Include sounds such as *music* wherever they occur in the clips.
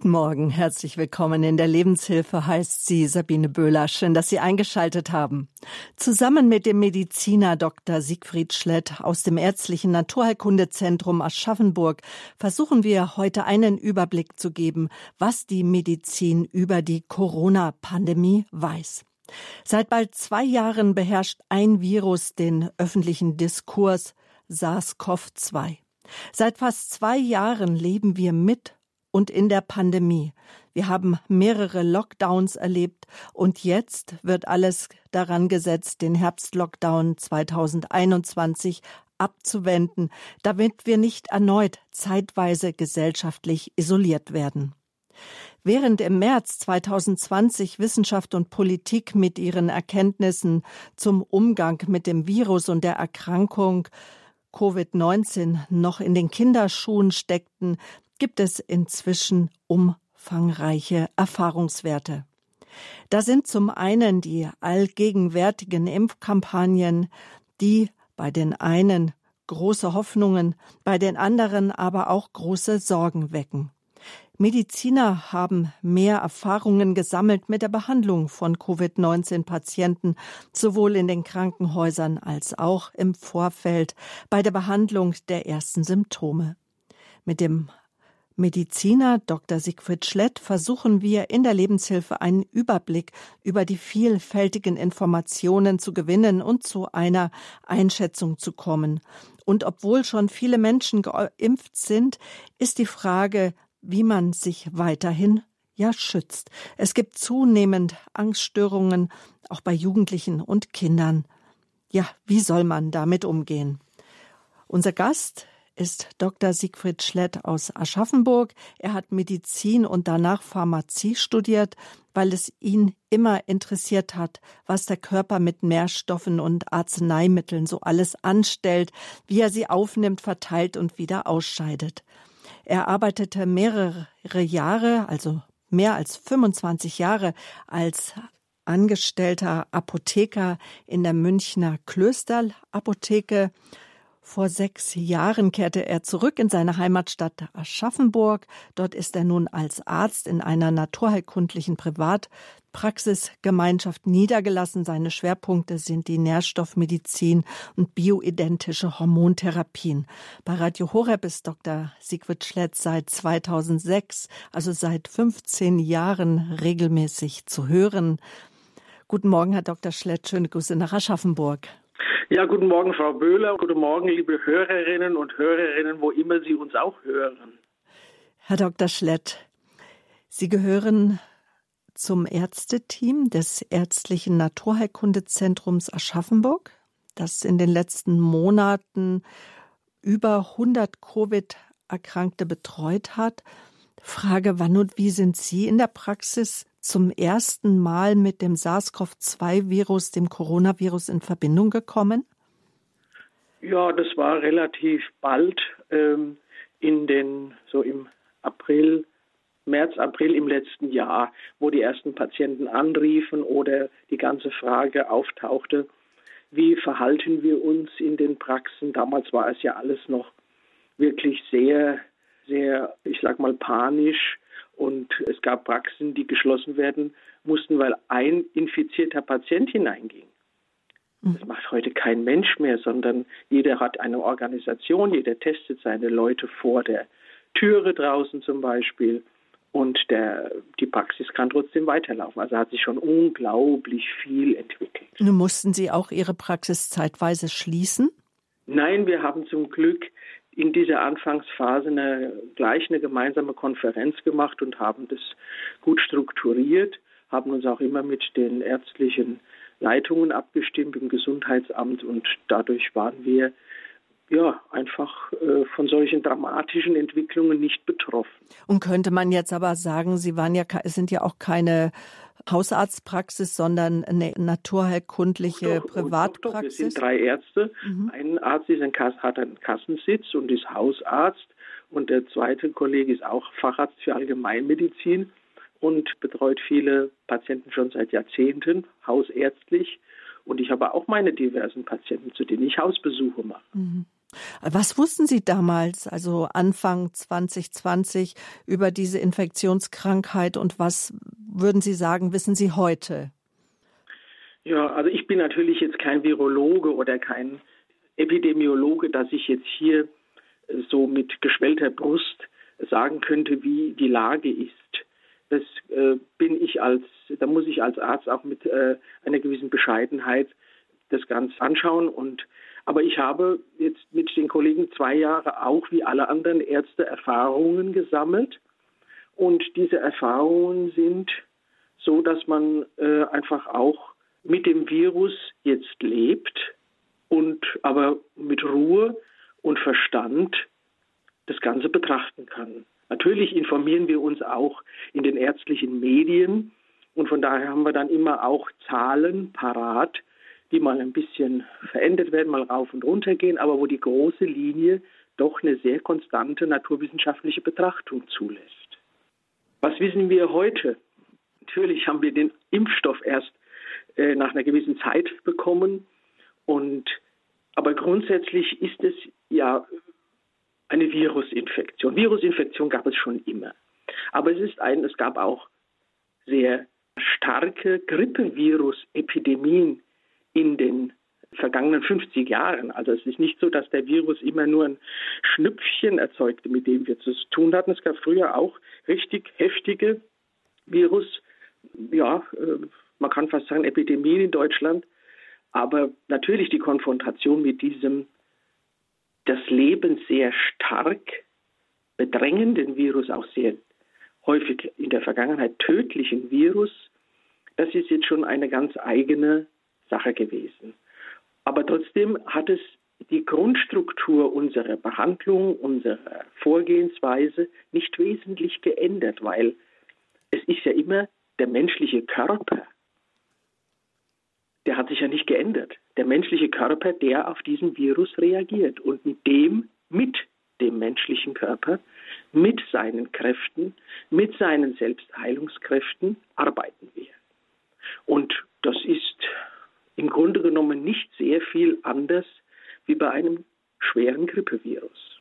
Guten Morgen, herzlich willkommen in der Lebenshilfe, heißt sie Sabine Böhler. Schön, dass Sie eingeschaltet haben. Zusammen mit dem Mediziner Dr. Siegfried Schlett aus dem Ärztlichen Naturheilkundezentrum Aschaffenburg versuchen wir heute einen Überblick zu geben, was die Medizin über die Corona-Pandemie weiß. Seit bald zwei Jahren beherrscht ein Virus den öffentlichen Diskurs SARS-CoV-2. Seit fast zwei Jahren leben wir mit und in der Pandemie. Wir haben mehrere Lockdowns erlebt und jetzt wird alles daran gesetzt, den Herbstlockdown 2021 abzuwenden, damit wir nicht erneut zeitweise gesellschaftlich isoliert werden. Während im März 2020 Wissenschaft und Politik mit ihren Erkenntnissen zum Umgang mit dem Virus und der Erkrankung Covid-19 noch in den Kinderschuhen steckten, gibt es inzwischen umfangreiche Erfahrungswerte. Da sind zum einen die allgegenwärtigen Impfkampagnen, die bei den einen große Hoffnungen, bei den anderen aber auch große Sorgen wecken. Mediziner haben mehr Erfahrungen gesammelt mit der Behandlung von Covid-19-Patienten, sowohl in den Krankenhäusern als auch im Vorfeld bei der Behandlung der ersten Symptome. Mit dem Mediziner Dr. Siegfried Schlett versuchen wir in der Lebenshilfe einen Überblick über die vielfältigen Informationen zu gewinnen und zu einer Einschätzung zu kommen. Und obwohl schon viele Menschen geimpft sind, ist die Frage, wie man sich weiterhin ja schützt. Es gibt zunehmend Angststörungen, auch bei Jugendlichen und Kindern. Ja, wie soll man damit umgehen? Unser Gast ist Dr. Siegfried Schlett aus Aschaffenburg. Er hat Medizin und danach Pharmazie studiert, weil es ihn immer interessiert hat, was der Körper mit Nährstoffen und Arzneimitteln so alles anstellt, wie er sie aufnimmt, verteilt und wieder ausscheidet. Er arbeitete mehrere Jahre, also mehr als 25 Jahre als angestellter Apotheker in der Münchner Klösterl-Apotheke vor sechs Jahren kehrte er zurück in seine Heimatstadt Aschaffenburg. Dort ist er nun als Arzt in einer naturheilkundlichen Privatpraxisgemeinschaft niedergelassen. Seine Schwerpunkte sind die Nährstoffmedizin und bioidentische Hormontherapien. Bei Radio Horeb ist Dr. Siegfried Schletz seit 2006, also seit 15 Jahren regelmäßig zu hören. Guten Morgen, Herr Dr. Schlett. Schöne Grüße nach Aschaffenburg. Ja, guten Morgen, Frau Böhler. Guten Morgen, liebe Hörerinnen und Hörerinnen, wo immer Sie uns auch hören. Herr Dr. Schlett, Sie gehören zum Ärzteteam des Ärztlichen Naturheilkundezentrums Aschaffenburg, das in den letzten Monaten über 100 Covid-Erkrankte betreut hat. Frage, wann und wie sind Sie in der Praxis zum ersten Mal mit dem SARS-CoV-2-Virus, dem Coronavirus, in Verbindung gekommen? Ja, das war relativ bald ähm, in den, so im April, März, April im letzten Jahr, wo die ersten Patienten anriefen oder die ganze Frage auftauchte, wie verhalten wir uns in den Praxen? Damals war es ja alles noch wirklich sehr, sehr, ich sag mal, panisch und es gab Praxen, die geschlossen werden mussten, weil ein infizierter Patient hineinging. Mhm. Das macht heute kein Mensch mehr, sondern jeder hat eine Organisation, jeder testet seine Leute vor der Türe draußen zum Beispiel und der, die Praxis kann trotzdem weiterlaufen. Also hat sich schon unglaublich viel entwickelt. Nun mussten Sie auch Ihre Praxis zeitweise schließen? Nein, wir haben zum Glück in dieser Anfangsphase eine, gleich eine gemeinsame Konferenz gemacht und haben das gut strukturiert, haben uns auch immer mit den ärztlichen Leitungen abgestimmt im Gesundheitsamt und dadurch waren wir ja einfach äh, von solchen dramatischen Entwicklungen nicht betroffen. Und könnte man jetzt aber sagen, Sie waren ja, es sind ja auch keine Hausarztpraxis, sondern eine naturheilkundliche doch, Privatpraxis? Doch, doch. Wir sind drei Ärzte. Mhm. Ein Arzt ist ein, hat einen Kassensitz und ist Hausarzt. Und der zweite Kollege ist auch Facharzt für Allgemeinmedizin und betreut viele Patienten schon seit Jahrzehnten, hausärztlich. Und ich habe auch meine diversen Patienten, zu denen ich Hausbesuche mache. Mhm. Was wussten Sie damals, also Anfang 2020, über diese Infektionskrankheit und was würden Sie sagen, wissen Sie heute? Ja, also ich bin natürlich jetzt kein Virologe oder kein Epidemiologe, dass ich jetzt hier so mit geschwellter Brust sagen könnte, wie die Lage ist. Das äh, bin ich als, da muss ich als Arzt auch mit äh, einer gewissen Bescheidenheit das Ganze anschauen und aber ich habe jetzt mit den Kollegen zwei Jahre auch wie alle anderen Ärzte Erfahrungen gesammelt. Und diese Erfahrungen sind so, dass man äh, einfach auch mit dem Virus jetzt lebt und aber mit Ruhe und Verstand das Ganze betrachten kann. Natürlich informieren wir uns auch in den ärztlichen Medien und von daher haben wir dann immer auch Zahlen parat, die mal ein bisschen verändert werden, mal rauf und runter gehen, aber wo die große Linie doch eine sehr konstante naturwissenschaftliche Betrachtung zulässt. Was wissen wir heute? Natürlich haben wir den Impfstoff erst äh, nach einer gewissen Zeit bekommen und aber grundsätzlich ist es ja eine Virusinfektion. Virusinfektion gab es schon immer. Aber es ist ein, es gab auch sehr starke Grippevirus-Epidemien in den vergangenen 50 Jahren. Also es ist nicht so, dass der Virus immer nur ein Schnüpfchen erzeugte, mit dem wir zu tun hatten. Es gab früher auch richtig heftige Virus, ja, äh, man kann fast sagen Epidemien in Deutschland. Aber natürlich die Konfrontation mit diesem das Leben sehr stark bedrängenden Virus, auch sehr häufig in der Vergangenheit tödlichen Virus, das ist jetzt schon eine ganz eigene Sache gewesen. Aber trotzdem hat es die Grundstruktur unserer Behandlung, unserer Vorgehensweise nicht wesentlich geändert, weil es ist ja immer der menschliche Körper, der hat sich ja nicht geändert. Der menschliche Körper, der auf diesen Virus reagiert und mit dem, mit dem menschlichen Körper, mit seinen Kräften, mit seinen Selbstheilungskräften arbeiten wir. Und das ist im Grunde genommen nicht sehr viel anders wie bei einem schweren Grippevirus.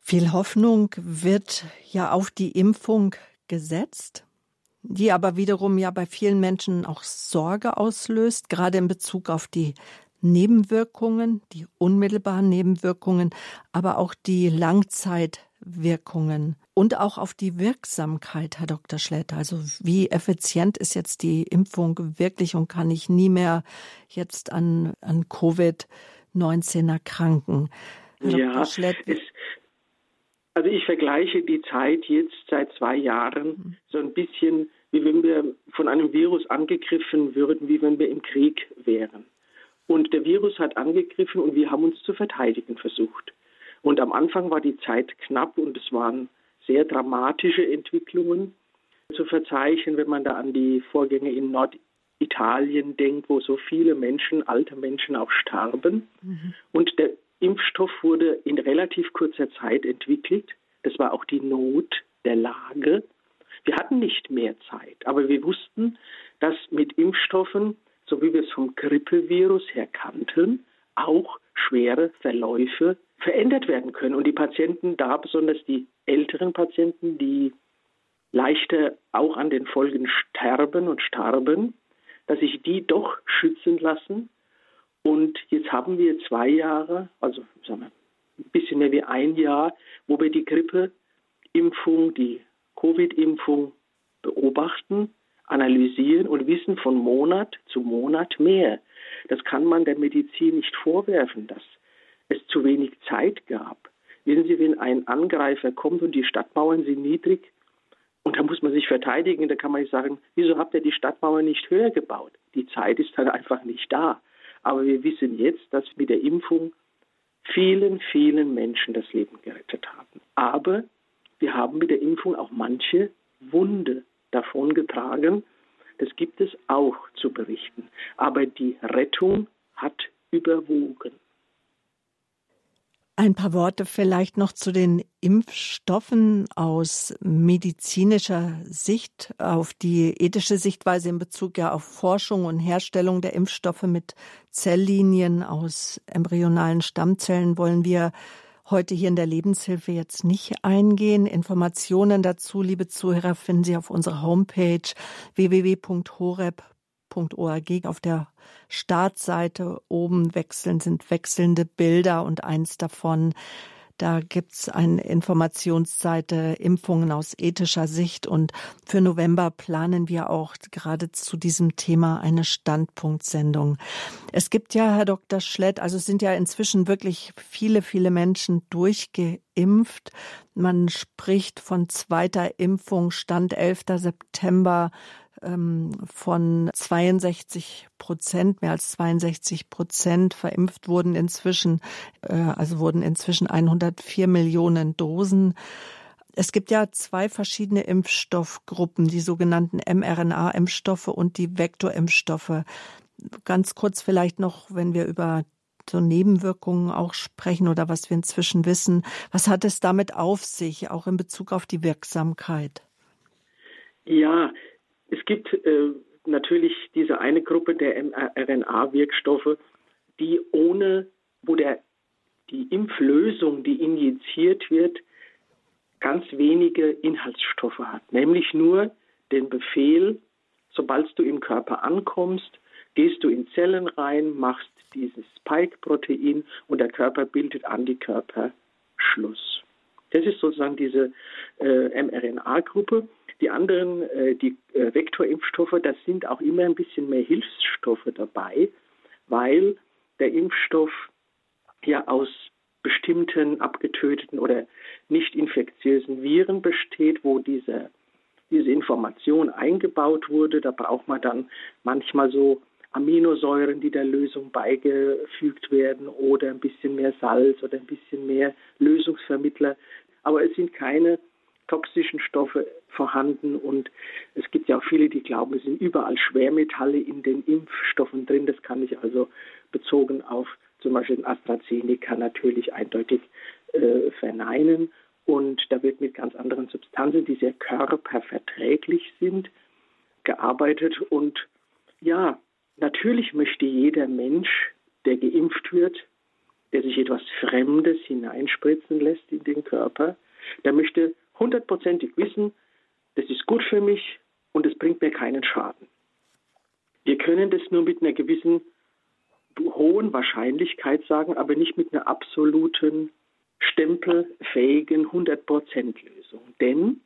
Viel Hoffnung wird ja auf die Impfung gesetzt, die aber wiederum ja bei vielen Menschen auch Sorge auslöst, gerade in Bezug auf die Nebenwirkungen, die unmittelbaren Nebenwirkungen, aber auch die Langzeitwirkungen und auch auf die Wirksamkeit, Herr Dr. Schlätter. Also wie effizient ist jetzt die Impfung wirklich und kann ich nie mehr jetzt an, an Covid-19 erkranken? Herr ja, es, also ich vergleiche die Zeit jetzt seit zwei Jahren mhm. so ein bisschen, wie wenn wir von einem Virus angegriffen würden, wie wenn wir im Krieg wären. Und der Virus hat angegriffen und wir haben uns zu verteidigen versucht. Und am Anfang war die Zeit knapp und es waren sehr dramatische Entwicklungen zu verzeichnen, wenn man da an die Vorgänge in Norditalien denkt, wo so viele Menschen, alte Menschen auch starben. Mhm. Und der Impfstoff wurde in relativ kurzer Zeit entwickelt. Das war auch die Not der Lage. Wir hatten nicht mehr Zeit, aber wir wussten, dass mit Impfstoffen so wie wir es vom Grippevirus her kannten, auch schwere Verläufe verändert werden können. Und die Patienten, da besonders die älteren Patienten, die leichter auch an den Folgen sterben und starben, dass sich die doch schützen lassen. Und jetzt haben wir zwei Jahre, also sagen wir, ein bisschen mehr wie ein Jahr, wo wir die Grippeimpfung, die Covid-Impfung beobachten analysieren und wissen von Monat zu Monat mehr. Das kann man der Medizin nicht vorwerfen, dass es zu wenig Zeit gab. Wissen Sie, wenn ein Angreifer kommt und die Stadtmauern sind niedrig und da muss man sich verteidigen, da kann man nicht sagen, wieso habt ihr die Stadtmauern nicht höher gebaut? Die Zeit ist dann *laughs* einfach nicht da. Aber wir wissen jetzt, dass mit der Impfung vielen, vielen Menschen das Leben gerettet haben. Aber wir haben mit der Impfung auch manche Wunde davongetragen. Das gibt es auch zu berichten. Aber die Rettung hat überwogen. Ein paar Worte vielleicht noch zu den Impfstoffen aus medizinischer Sicht, auf die ethische Sichtweise in Bezug ja auf Forschung und Herstellung der Impfstoffe mit Zelllinien aus embryonalen Stammzellen wollen wir heute hier in der Lebenshilfe jetzt nicht eingehen. Informationen dazu, liebe Zuhörer, finden Sie auf unserer Homepage www.horeb.org auf der Startseite oben wechseln sind wechselnde Bilder und eins davon da gibt's eine Informationsseite Impfungen aus ethischer Sicht und für November planen wir auch gerade zu diesem Thema eine Standpunktsendung. Es gibt ja, Herr Dr. Schlett, also es sind ja inzwischen wirklich viele, viele Menschen durchgeimpft. Man spricht von zweiter Impfung, Stand 11. September ähm, von 62 Prozent, mehr als 62 Prozent verimpft wurden inzwischen, äh, also wurden inzwischen 104 Millionen Dosen. Es gibt ja zwei verschiedene Impfstoffgruppen, die sogenannten mRNA-Impfstoffe und die Vektorimpfstoffe. Ganz kurz vielleicht noch, wenn wir über so Nebenwirkungen auch sprechen oder was wir inzwischen wissen. Was hat es damit auf sich, auch in Bezug auf die Wirksamkeit? Ja, es gibt äh, natürlich diese eine Gruppe der mRNA-Wirkstoffe, die ohne, wo der, die Impflösung, die injiziert wird, ganz wenige Inhaltsstoffe hat, nämlich nur den Befehl, sobald du im Körper ankommst, gehst du in Zellen rein, machst dieses Spike-Protein und der Körper bildet Antikörperschluss. Das ist sozusagen diese äh, mRNA-Gruppe. Die anderen, äh, die äh, Vektorimpfstoffe, da sind auch immer ein bisschen mehr Hilfsstoffe dabei, weil der Impfstoff ja aus bestimmten abgetöteten oder nicht infektiösen Viren besteht, wo diese, diese Information eingebaut wurde. Da braucht man dann manchmal so Aminosäuren, die der Lösung beigefügt werden oder ein bisschen mehr Salz oder ein bisschen mehr Lösungsvermittler. Aber es sind keine toxischen Stoffe vorhanden und es gibt ja auch viele, die glauben, es sind überall Schwermetalle in den Impfstoffen drin. Das kann ich also bezogen auf zum Beispiel AstraZeneca natürlich eindeutig äh, verneinen. Und da wird mit ganz anderen Substanzen, die sehr körperverträglich sind, gearbeitet. Und ja, natürlich möchte jeder Mensch, der geimpft wird, der sich etwas Fremdes hineinspritzen lässt in den Körper, der möchte hundertprozentig wissen, das ist gut für mich und es bringt mir keinen Schaden. Wir können das nur mit einer gewissen hohen Wahrscheinlichkeit sagen, aber nicht mit einer absoluten stempelfähigen 100% Lösung. Denn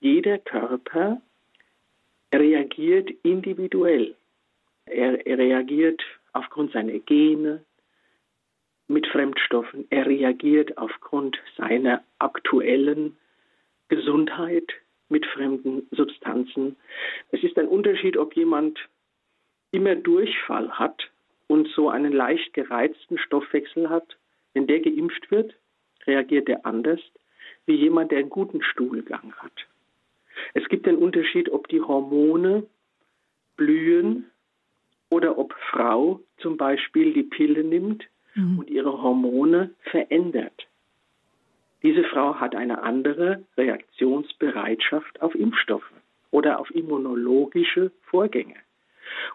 jeder Körper reagiert individuell. Er reagiert aufgrund seiner Gene mit Fremdstoffen. Er reagiert aufgrund seiner aktuellen Gesundheit mit fremden Substanzen. Es ist ein Unterschied, ob jemand immer Durchfall hat und so einen leicht gereizten Stoffwechsel hat. Wenn der geimpft wird, reagiert er anders wie jemand, der einen guten Stuhlgang hat. Es gibt den Unterschied, ob die Hormone blühen oder ob Frau zum Beispiel die Pille nimmt mhm. und ihre Hormone verändert. Diese Frau hat eine andere Reaktionsbereitschaft auf Impfstoffe oder auf immunologische Vorgänge.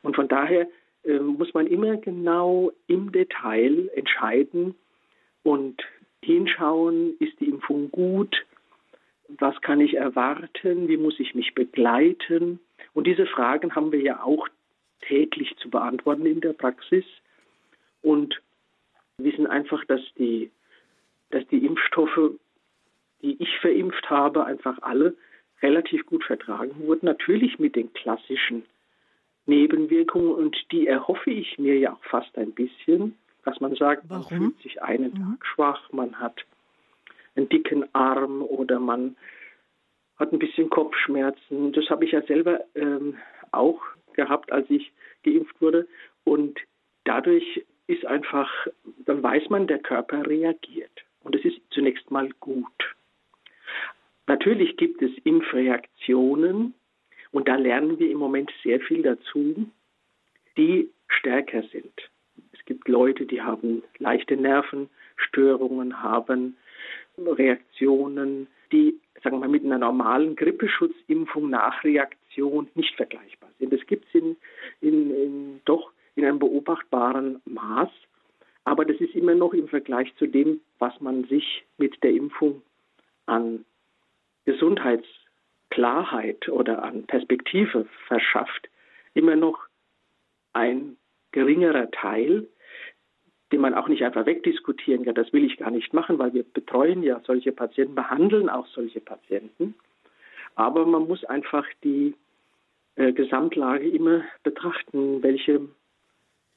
Und von daher äh, muss man immer genau im Detail entscheiden und hinschauen, ist die Impfung gut, was kann ich erwarten, wie muss ich mich begleiten. Und diese Fragen haben wir ja auch täglich zu beantworten in der Praxis und wissen einfach, dass die dass die Impfstoffe, die ich verimpft habe, einfach alle relativ gut vertragen wurden. Natürlich mit den klassischen Nebenwirkungen und die erhoffe ich mir ja auch fast ein bisschen, dass man sagt, Warum? man fühlt sich einen mhm. Tag schwach, man hat einen dicken Arm oder man hat ein bisschen Kopfschmerzen. Das habe ich ja selber ähm, auch gehabt, als ich geimpft wurde. Und dadurch ist einfach, dann weiß man, der Körper reagiert. Und es ist zunächst mal gut. Natürlich gibt es Impfreaktionen und da lernen wir im Moment sehr viel dazu, die stärker sind. Es gibt Leute, die haben leichte Nervenschmerzen, Störungen haben, Reaktionen, die sagen wir mal, mit einer normalen Grippeschutzimpfung Nachreaktion nicht vergleichbar sind. Das gibt es in, in, in, doch in einem beobachtbaren Maß, aber das ist immer noch im Vergleich zu dem, was man sich mit der Impfung an Gesundheitsklarheit oder an Perspektive verschafft, immer noch ein geringerer Teil, den man auch nicht einfach wegdiskutieren kann. Das will ich gar nicht machen, weil wir betreuen ja solche Patienten, behandeln auch solche Patienten. Aber man muss einfach die äh, Gesamtlage immer betrachten, welche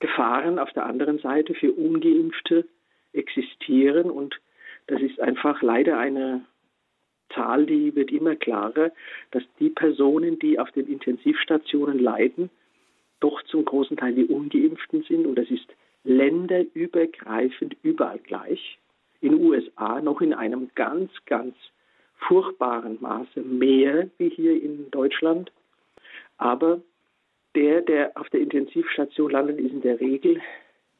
Gefahren auf der anderen Seite für ungeimpfte existieren. Und das ist einfach leider eine Zahl, die wird immer klarer, dass die Personen, die auf den Intensivstationen leiden, doch zum großen Teil die ungeimpften sind. Und das ist länderübergreifend überall gleich. In den USA noch in einem ganz, ganz furchtbaren Maße mehr wie hier in Deutschland. Aber der, der auf der Intensivstation landet, ist in der Regel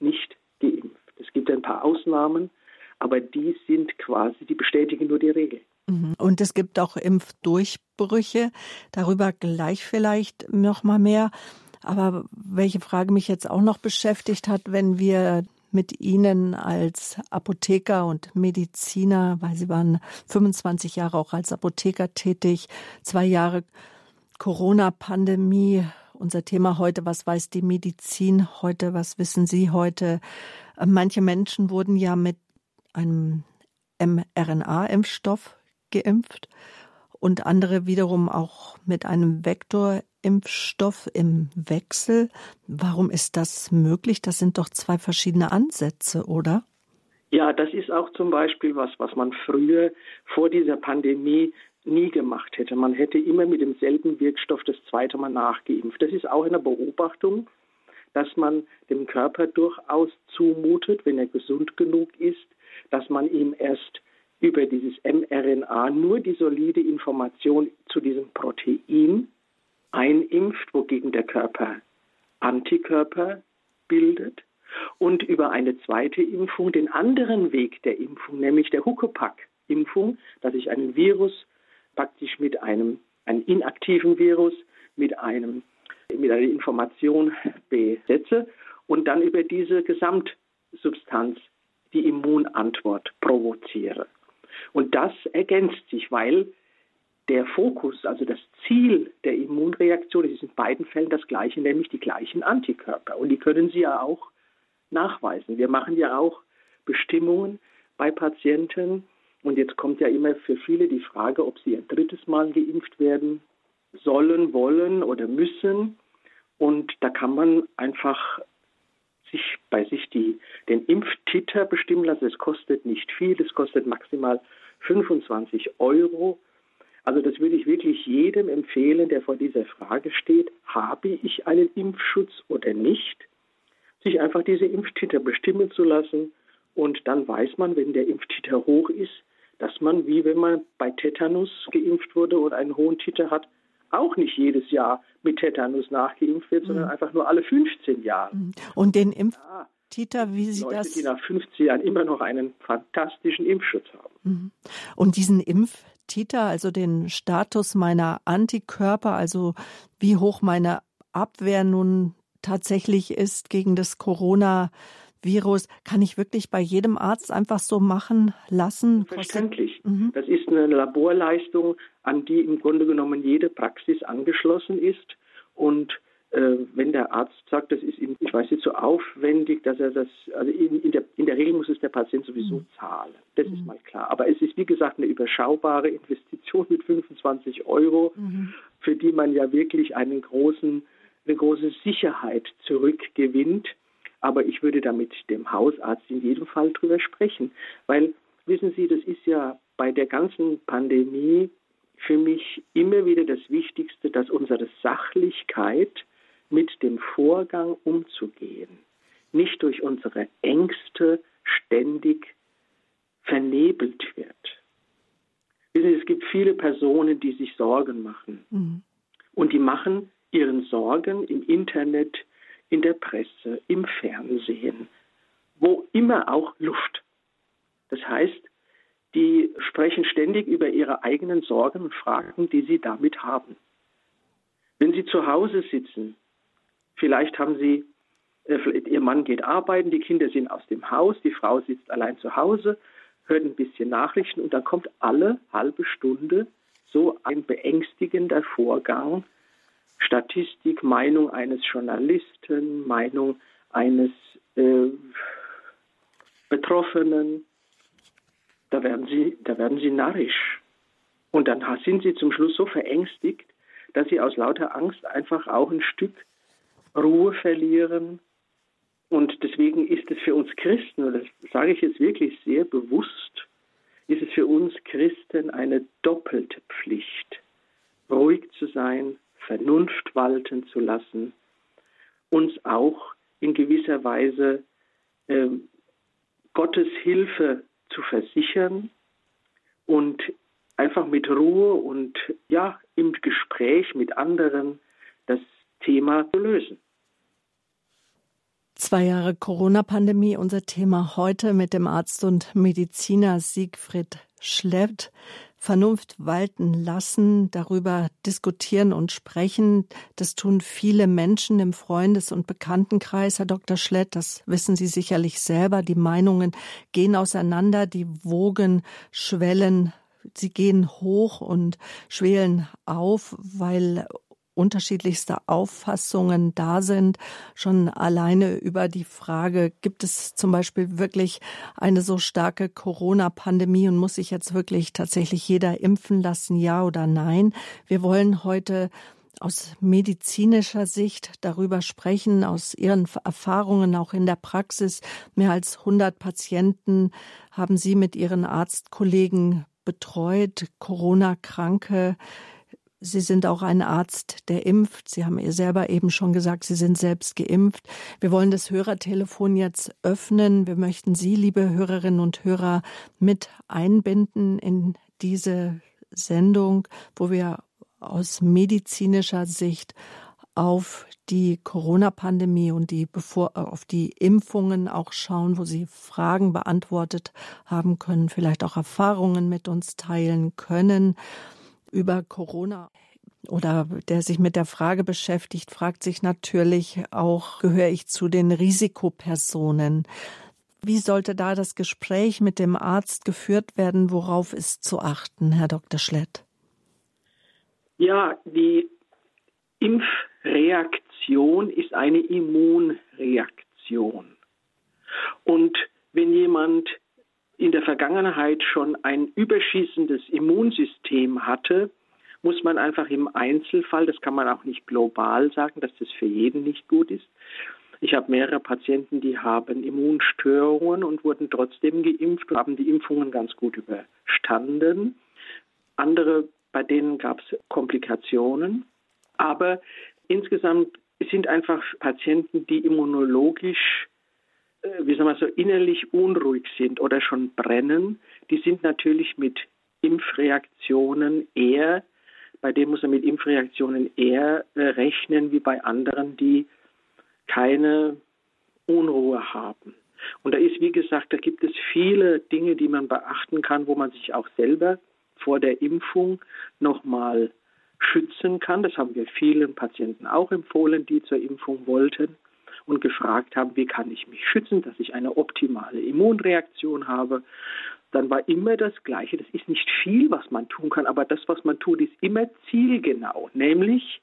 nicht geimpft. Es gibt ein paar Ausnahmen, aber die sind quasi, die bestätigen nur die Regel. Mhm. Und es gibt auch Impfdurchbrüche. Darüber gleich vielleicht noch mal mehr. Aber welche Frage mich jetzt auch noch beschäftigt hat, wenn wir mit Ihnen als Apotheker und Mediziner, weil Sie waren 25 Jahre auch als Apotheker tätig, zwei Jahre Corona-Pandemie. Unser Thema heute, was weiß die Medizin heute, was wissen Sie heute? Manche Menschen wurden ja mit einem mRNA-Impfstoff geimpft und andere wiederum auch mit einem Vektorimpfstoff im Wechsel. Warum ist das möglich? Das sind doch zwei verschiedene Ansätze, oder? Ja, das ist auch zum Beispiel was, was man früher vor dieser Pandemie nie gemacht hätte. Man hätte immer mit demselben Wirkstoff das zweite Mal nachgeimpft. Das ist auch eine Beobachtung, dass man dem Körper durchaus zumutet, wenn er gesund genug ist, dass man ihm erst über dieses mRNA nur die solide Information zu diesem Protein einimpft, wogegen der Körper Antikörper bildet und über eine zweite Impfung den anderen Weg der Impfung, nämlich der Huckepack-Impfung, dass ich einen Virus praktisch mit einem, einem inaktiven Virus, mit einem mit einer Information *laughs* besetze und dann über diese Gesamtsubstanz die Immunantwort provoziere. Und das ergänzt sich, weil der Fokus, also das Ziel der Immunreaktion, ist in beiden Fällen das gleiche, nämlich die gleichen Antikörper. Und die können Sie ja auch nachweisen. Wir machen ja auch Bestimmungen bei Patienten. Und jetzt kommt ja immer für viele die Frage, ob sie ein drittes Mal geimpft werden sollen, wollen oder müssen. Und da kann man einfach sich bei sich die, den Impftiter bestimmen lassen. Es kostet nicht viel, es kostet maximal 25 Euro. Also das würde ich wirklich jedem empfehlen, der vor dieser Frage steht, habe ich einen Impfschutz oder nicht, sich einfach diese Impftiter bestimmen zu lassen und dann weiß man, wenn der Impftiter hoch ist, dass man, wie wenn man bei Tetanus geimpft wurde und einen hohen Titer hat, auch nicht jedes Jahr mit Tetanus nachgeimpft wird, mhm. sondern einfach nur alle 15 Jahre. Mhm. Und den Impftiter, wie sieht Leute, das? die nach 15 Jahren immer noch einen fantastischen Impfschutz haben. Mhm. Und diesen Impftiter, also den Status meiner Antikörper, also wie hoch meine Abwehr nun tatsächlich ist gegen das Corona Virus, kann ich wirklich bei jedem Arzt einfach so machen lassen? Verständlich. Mhm. Das ist eine Laborleistung, an die im Grunde genommen jede Praxis angeschlossen ist. Und äh, wenn der Arzt sagt, das ist ihm, ich weiß nicht, so aufwendig, dass er das, also in, in, der, in der Regel muss es der Patient sowieso mhm. zahlen. Das mhm. ist mal klar. Aber es ist, wie gesagt, eine überschaubare Investition mit 25 Euro, mhm. für die man ja wirklich einen großen, eine große Sicherheit zurückgewinnt. Aber ich würde da mit dem Hausarzt in jedem Fall drüber sprechen, weil wissen Sie, das ist ja bei der ganzen Pandemie für mich immer wieder das Wichtigste, dass unsere Sachlichkeit mit dem Vorgang umzugehen, nicht durch unsere Ängste ständig vernebelt wird. Wissen Sie, es gibt viele Personen, die sich Sorgen machen. Mhm. Und die machen ihren Sorgen im Internet, in der Presse, im Fernsehen, wo immer auch Luft. Das heißt, die sprechen ständig über ihre eigenen Sorgen und Fragen, die sie damit haben. Wenn sie zu Hause sitzen, vielleicht haben sie, äh, ihr Mann geht arbeiten, die Kinder sind aus dem Haus, die Frau sitzt allein zu Hause, hört ein bisschen Nachrichten und dann kommt alle halbe Stunde so ein beängstigender Vorgang, Statistik, Meinung eines Journalisten, Meinung eines äh, Betroffenen, da werden sie, da werden sie narrisch. Und dann sind sie zum Schluss so verängstigt, dass sie aus lauter Angst einfach auch ein Stück Ruhe verlieren. Und deswegen ist es für uns Christen, und das sage ich jetzt wirklich sehr bewusst, ist es für uns Christen eine doppelte Pflicht, ruhig zu sein, Vernunft walten zu lassen, uns auch in gewisser Weise äh, Gottes Hilfe zu versichern und einfach mit Ruhe und ja, im Gespräch mit anderen das Thema zu lösen. Zwei Jahre Corona-Pandemie, unser Thema heute mit dem Arzt und Mediziner Siegfried Schlepp. Vernunft walten lassen, darüber diskutieren und sprechen. Das tun viele Menschen im Freundes- und Bekanntenkreis, Herr Dr. Schlett. Das wissen Sie sicherlich selber. Die Meinungen gehen auseinander, die Wogen schwellen, sie gehen hoch und schwelen auf, weil unterschiedlichste Auffassungen da sind, schon alleine über die Frage, gibt es zum Beispiel wirklich eine so starke Corona-Pandemie und muss sich jetzt wirklich tatsächlich jeder impfen lassen, ja oder nein? Wir wollen heute aus medizinischer Sicht darüber sprechen, aus Ihren Erfahrungen auch in der Praxis. Mehr als 100 Patienten haben Sie mit Ihren Arztkollegen betreut, Corona-Kranke. Sie sind auch ein Arzt, der impft. Sie haben ihr selber eben schon gesagt, Sie sind selbst geimpft. Wir wollen das Hörertelefon jetzt öffnen. Wir möchten Sie, liebe Hörerinnen und Hörer, mit einbinden in diese Sendung, wo wir aus medizinischer Sicht auf die Corona-Pandemie und die bevor auf die Impfungen auch schauen, wo Sie Fragen beantwortet haben können, vielleicht auch Erfahrungen mit uns teilen können über Corona oder der sich mit der Frage beschäftigt, fragt sich natürlich auch, gehöre ich zu den Risikopersonen? Wie sollte da das Gespräch mit dem Arzt geführt werden? Worauf ist zu achten, Herr Dr. Schlett? Ja, die Impfreaktion ist eine Immunreaktion. Und wenn jemand in der Vergangenheit schon ein überschießendes Immunsystem hatte, muss man einfach im Einzelfall, das kann man auch nicht global sagen, dass das für jeden nicht gut ist. Ich habe mehrere Patienten, die haben Immunstörungen und wurden trotzdem geimpft und haben die Impfungen ganz gut überstanden. Andere, bei denen gab es Komplikationen. Aber insgesamt sind einfach Patienten, die immunologisch wie soll man so, innerlich unruhig sind oder schon brennen, die sind natürlich mit Impfreaktionen eher, bei denen muss man mit Impfreaktionen eher äh, rechnen wie bei anderen, die keine Unruhe haben. Und da ist, wie gesagt, da gibt es viele Dinge, die man beachten kann, wo man sich auch selber vor der Impfung nochmal schützen kann. Das haben wir vielen Patienten auch empfohlen, die zur Impfung wollten und gefragt haben, wie kann ich mich schützen, dass ich eine optimale Immunreaktion habe, dann war immer das Gleiche. Das ist nicht viel, was man tun kann, aber das, was man tut, ist immer zielgenau, nämlich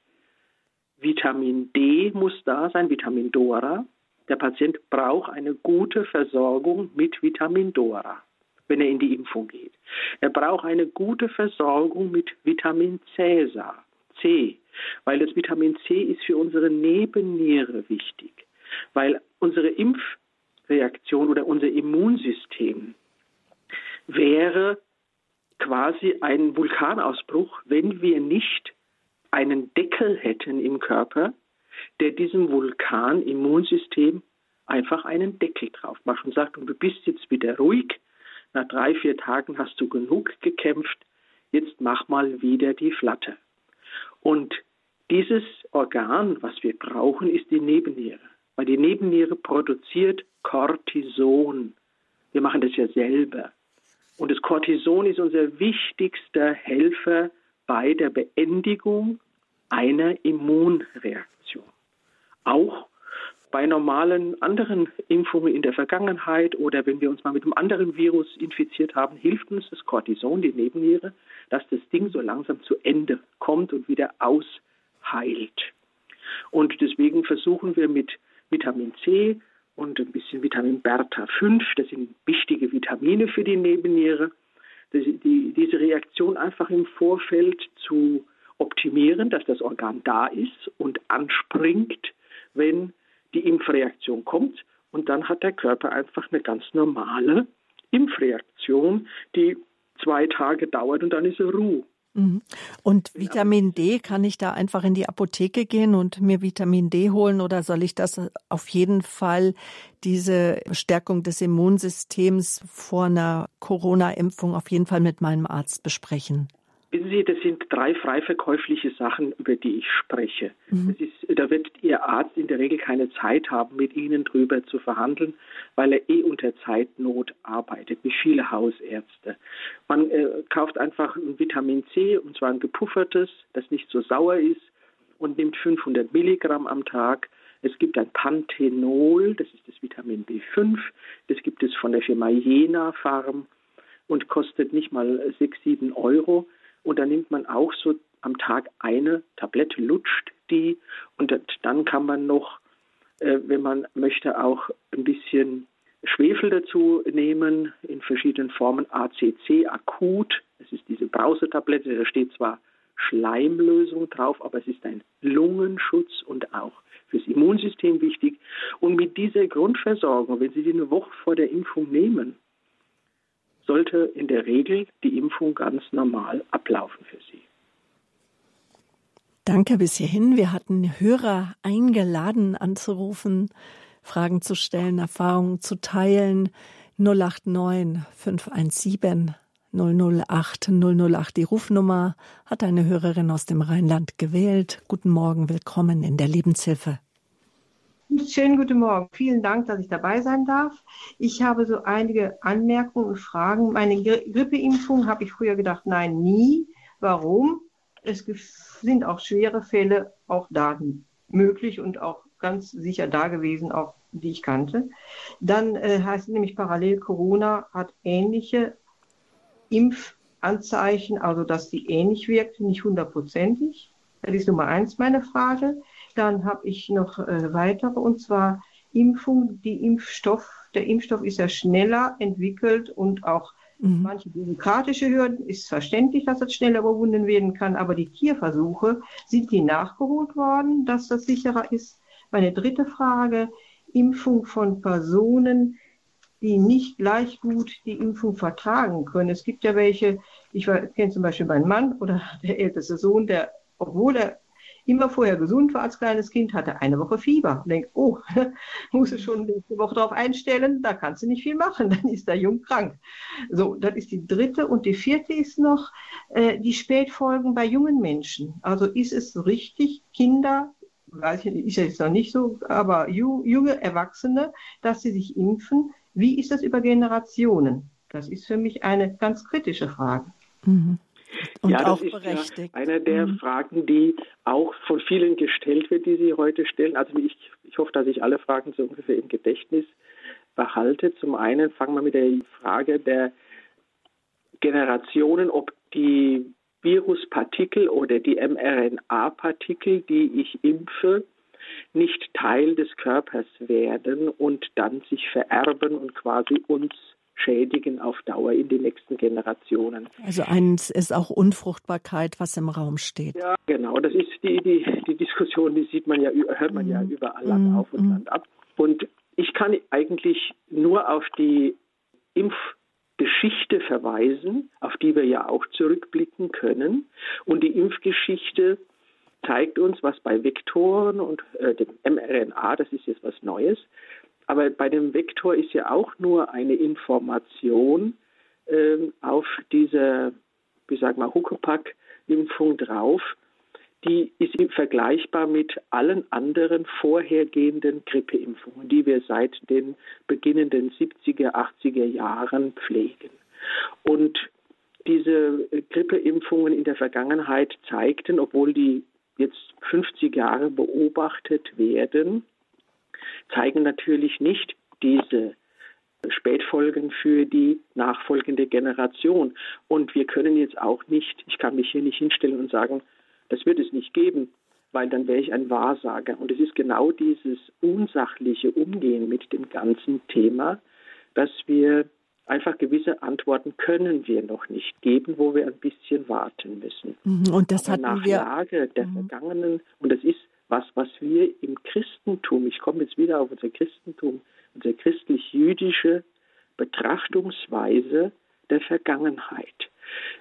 Vitamin D muss da sein, Vitamin Dora. Der Patient braucht eine gute Versorgung mit Vitamin Dora, wenn er in die Impfung geht. Er braucht eine gute Versorgung mit Vitamin Cäsar, C, weil das Vitamin C ist für unsere Nebenniere wichtig weil unsere Impfreaktion oder unser Immunsystem wäre quasi ein Vulkanausbruch, wenn wir nicht einen Deckel hätten im Körper, der diesem Vulkan-Immunsystem einfach einen Deckel drauf macht und sagt, und du bist jetzt wieder ruhig, nach drei, vier Tagen hast du genug gekämpft, jetzt mach mal wieder die Flatte. Und dieses Organ, was wir brauchen, ist die Nebenniere weil die Nebenniere produziert Cortison. Wir machen das ja selber. Und das Cortison ist unser wichtigster Helfer bei der Beendigung einer Immunreaktion. Auch bei normalen anderen Impfungen in der Vergangenheit oder wenn wir uns mal mit einem anderen Virus infiziert haben, hilft uns das Cortison, die Nebenniere, dass das Ding so langsam zu Ende kommt und wieder ausheilt. Und deswegen versuchen wir mit Vitamin C und ein bisschen Vitamin Bertha 5, das sind wichtige Vitamine für die Nebenniere, die, diese Reaktion einfach im Vorfeld zu optimieren, dass das Organ da ist und anspringt, wenn die Impfreaktion kommt. Und dann hat der Körper einfach eine ganz normale Impfreaktion, die zwei Tage dauert und dann ist er Ruhe. Mhm. Und Vitamin D, kann ich da einfach in die Apotheke gehen und mir Vitamin D holen oder soll ich das auf jeden Fall, diese Stärkung des Immunsystems vor einer Corona-Impfung auf jeden Fall mit meinem Arzt besprechen? Wissen Sie, das sind drei frei verkäufliche Sachen, über die ich spreche. Mhm. Ist, da wird Ihr Arzt in der Regel keine Zeit haben, mit Ihnen drüber zu verhandeln, weil er eh unter Zeitnot arbeitet, wie viele Hausärzte. Man äh, kauft einfach ein Vitamin C, und zwar ein gepuffertes, das nicht so sauer ist, und nimmt 500 Milligramm am Tag. Es gibt ein Panthenol, das ist das Vitamin B5, das gibt es von der Firma Jena Farm und kostet nicht mal 6, 7 Euro. Und dann nimmt man auch so am Tag eine Tablette, lutscht die und dann kann man noch, äh, wenn man möchte, auch ein bisschen Schwefel dazu nehmen in verschiedenen Formen. ACC akut, das ist diese Brausetablette, da steht zwar Schleimlösung drauf, aber es ist ein Lungenschutz und auch fürs Immunsystem wichtig. Und mit dieser Grundversorgung, wenn Sie die eine Woche vor der Impfung nehmen, sollte in der Regel die Impfung ganz normal ablaufen für Sie. Danke bis hierhin. Wir hatten Hörer eingeladen anzurufen, Fragen zu stellen, Erfahrungen zu teilen. 089 517 008 008. Die Rufnummer hat eine Hörerin aus dem Rheinland gewählt. Guten Morgen, willkommen in der Lebenshilfe. Schönen guten Morgen. Vielen Dank, dass ich dabei sein darf. Ich habe so einige Anmerkungen und Fragen. Meine Grippeimpfung habe ich früher gedacht, nein, nie. Warum? Es sind auch schwere Fälle auch da möglich und auch ganz sicher da gewesen, auch die ich kannte. Dann äh, heißt es nämlich parallel, Corona hat ähnliche Impfanzeichen, also dass sie ähnlich wirkt, nicht hundertprozentig. Das ist Nummer eins meine Frage. Dann habe ich noch äh, weitere, und zwar Impfung, die Impfstoff. Der Impfstoff ist ja schneller entwickelt und auch mhm. manche bürokratische Hürden ist verständlich, dass das schneller überwunden werden kann, aber die Tierversuche, sind die nachgeholt worden, dass das sicherer ist? Meine dritte Frage, Impfung von Personen, die nicht gleich gut die Impfung vertragen können. Es gibt ja welche, ich kenne zum Beispiel meinen Mann oder *laughs* der älteste Sohn, der, obwohl er immer vorher gesund war als kleines Kind, hatte eine Woche Fieber. Und denkt, oh, *laughs* muss es schon nächste Woche darauf einstellen, da kannst du nicht viel machen, *laughs* dann ist der Jung krank. So, das ist die dritte. Und die vierte ist noch äh, die Spätfolgen bei jungen Menschen. Also ist es richtig, Kinder, weiß ich, ist jetzt noch nicht so, aber junge Erwachsene, dass sie sich impfen. Wie ist das über Generationen? Das ist für mich eine ganz kritische Frage. Mhm. *laughs* Und ja, das ist berechtigt. Ja eine der mhm. Fragen, die auch von vielen gestellt wird, die Sie heute stellen. Also ich, ich hoffe, dass ich alle Fragen so ungefähr im Gedächtnis behalte. Zum einen fangen wir mit der Frage der Generationen, ob die Viruspartikel oder die mRNA-Partikel, die ich impfe, nicht Teil des Körpers werden und dann sich vererben und quasi uns schädigen auf Dauer in den nächsten Generationen. Also eins ist auch Unfruchtbarkeit, was im Raum steht. Ja, genau. Das ist die, die, die Diskussion, die sieht man ja, hört man ja mhm. überall Land mhm. auf und Land ab. Und ich kann eigentlich nur auf die Impfgeschichte verweisen, auf die wir ja auch zurückblicken können. Und die Impfgeschichte zeigt uns, was bei Vektoren und äh, dem mRNA, das ist jetzt was Neues, aber bei dem Vektor ist ja auch nur eine Information ähm, auf dieser, wie sag mal, Huckepack-Impfung drauf. Die ist vergleichbar mit allen anderen vorhergehenden Grippeimpfungen, die wir seit den beginnenden 70er, 80er Jahren pflegen. Und diese Grippeimpfungen in der Vergangenheit zeigten, obwohl die jetzt 50 Jahre beobachtet werden, zeigen natürlich nicht diese Spätfolgen für die nachfolgende Generation. Und wir können jetzt auch nicht, ich kann mich hier nicht hinstellen und sagen, das wird es nicht geben, weil dann wäre ich ein Wahrsager. Und es ist genau dieses unsachliche Umgehen mit dem ganzen Thema, dass wir einfach gewisse Antworten können wir noch nicht geben, wo wir ein bisschen warten müssen. Mhm, und das hat nach wir Lage der mhm. vergangenen und das ist was, was wir im Christentum, ich komme jetzt wieder auf unser Christentum, unsere christlich-jüdische Betrachtungsweise der Vergangenheit.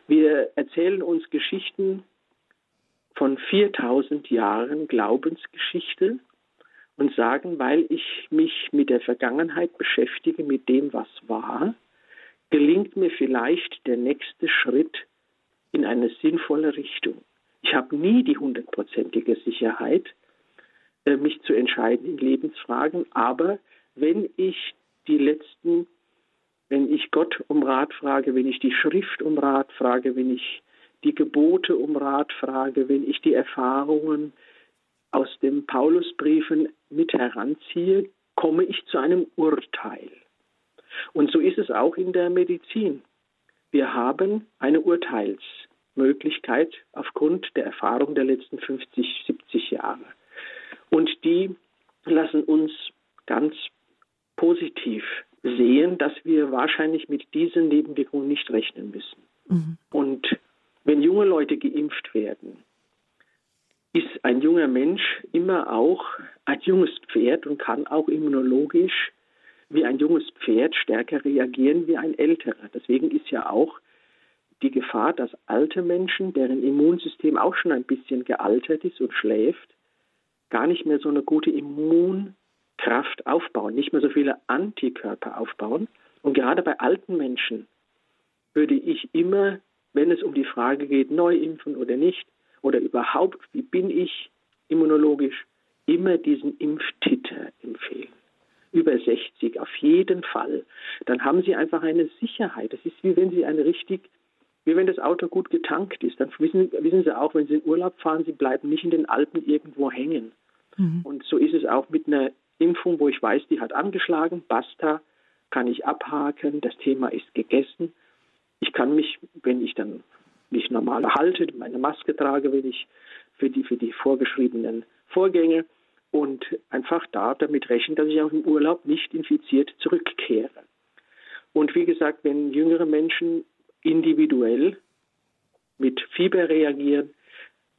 Wir erzählen uns Geschichten von 4000 Jahren Glaubensgeschichte und sagen, weil ich mich mit der Vergangenheit beschäftige, mit dem, was war, gelingt mir vielleicht der nächste Schritt in eine sinnvolle Richtung. Ich habe nie die hundertprozentige Sicherheit, äh, mich zu entscheiden in Lebensfragen, aber wenn ich die letzten, wenn ich Gott um Rat frage, wenn ich die Schrift um Rat frage, wenn ich die Gebote um Rat frage, wenn ich die Erfahrungen aus den Paulusbriefen mit heranziehe, komme ich zu einem Urteil. Und so ist es auch in der Medizin. Wir haben eine Urteilsmöglichkeit aufgrund der Erfahrung der letzten 50, 70 Jahre. Und die lassen uns ganz positiv sehen, dass wir wahrscheinlich mit diesen Nebenwirkungen nicht rechnen müssen. Mhm. Und wenn junge Leute geimpft werden, ist ein junger Mensch immer auch ein junges Pferd und kann auch immunologisch wie ein junges Pferd stärker reagieren wie ein älterer. Deswegen ist ja auch die Gefahr, dass alte Menschen, deren Immunsystem auch schon ein bisschen gealtert ist und schläft, gar nicht mehr so eine gute Immunkraft aufbauen, nicht mehr so viele Antikörper aufbauen. Und gerade bei alten Menschen würde ich immer, wenn es um die Frage geht, neu impfen oder nicht, oder überhaupt, wie bin ich immunologisch, immer diesen Impftitter empfehlen über 60, auf jeden Fall. Dann haben Sie einfach eine Sicherheit. Das ist wie wenn Sie eine richtig, wie wenn das Auto gut getankt ist. Dann wissen, wissen Sie auch, wenn Sie in Urlaub fahren, Sie bleiben nicht in den Alpen irgendwo hängen. Mhm. Und so ist es auch mit einer Impfung, wo ich weiß, die hat angeschlagen, basta, kann ich abhaken, das Thema ist gegessen. Ich kann mich, wenn ich dann mich normal halte, meine Maske trage, wenn ich für die, für die vorgeschriebenen Vorgänge, und einfach da damit rechnen, dass ich auch im Urlaub nicht infiziert zurückkehre. Und wie gesagt, wenn jüngere Menschen individuell mit Fieber reagieren,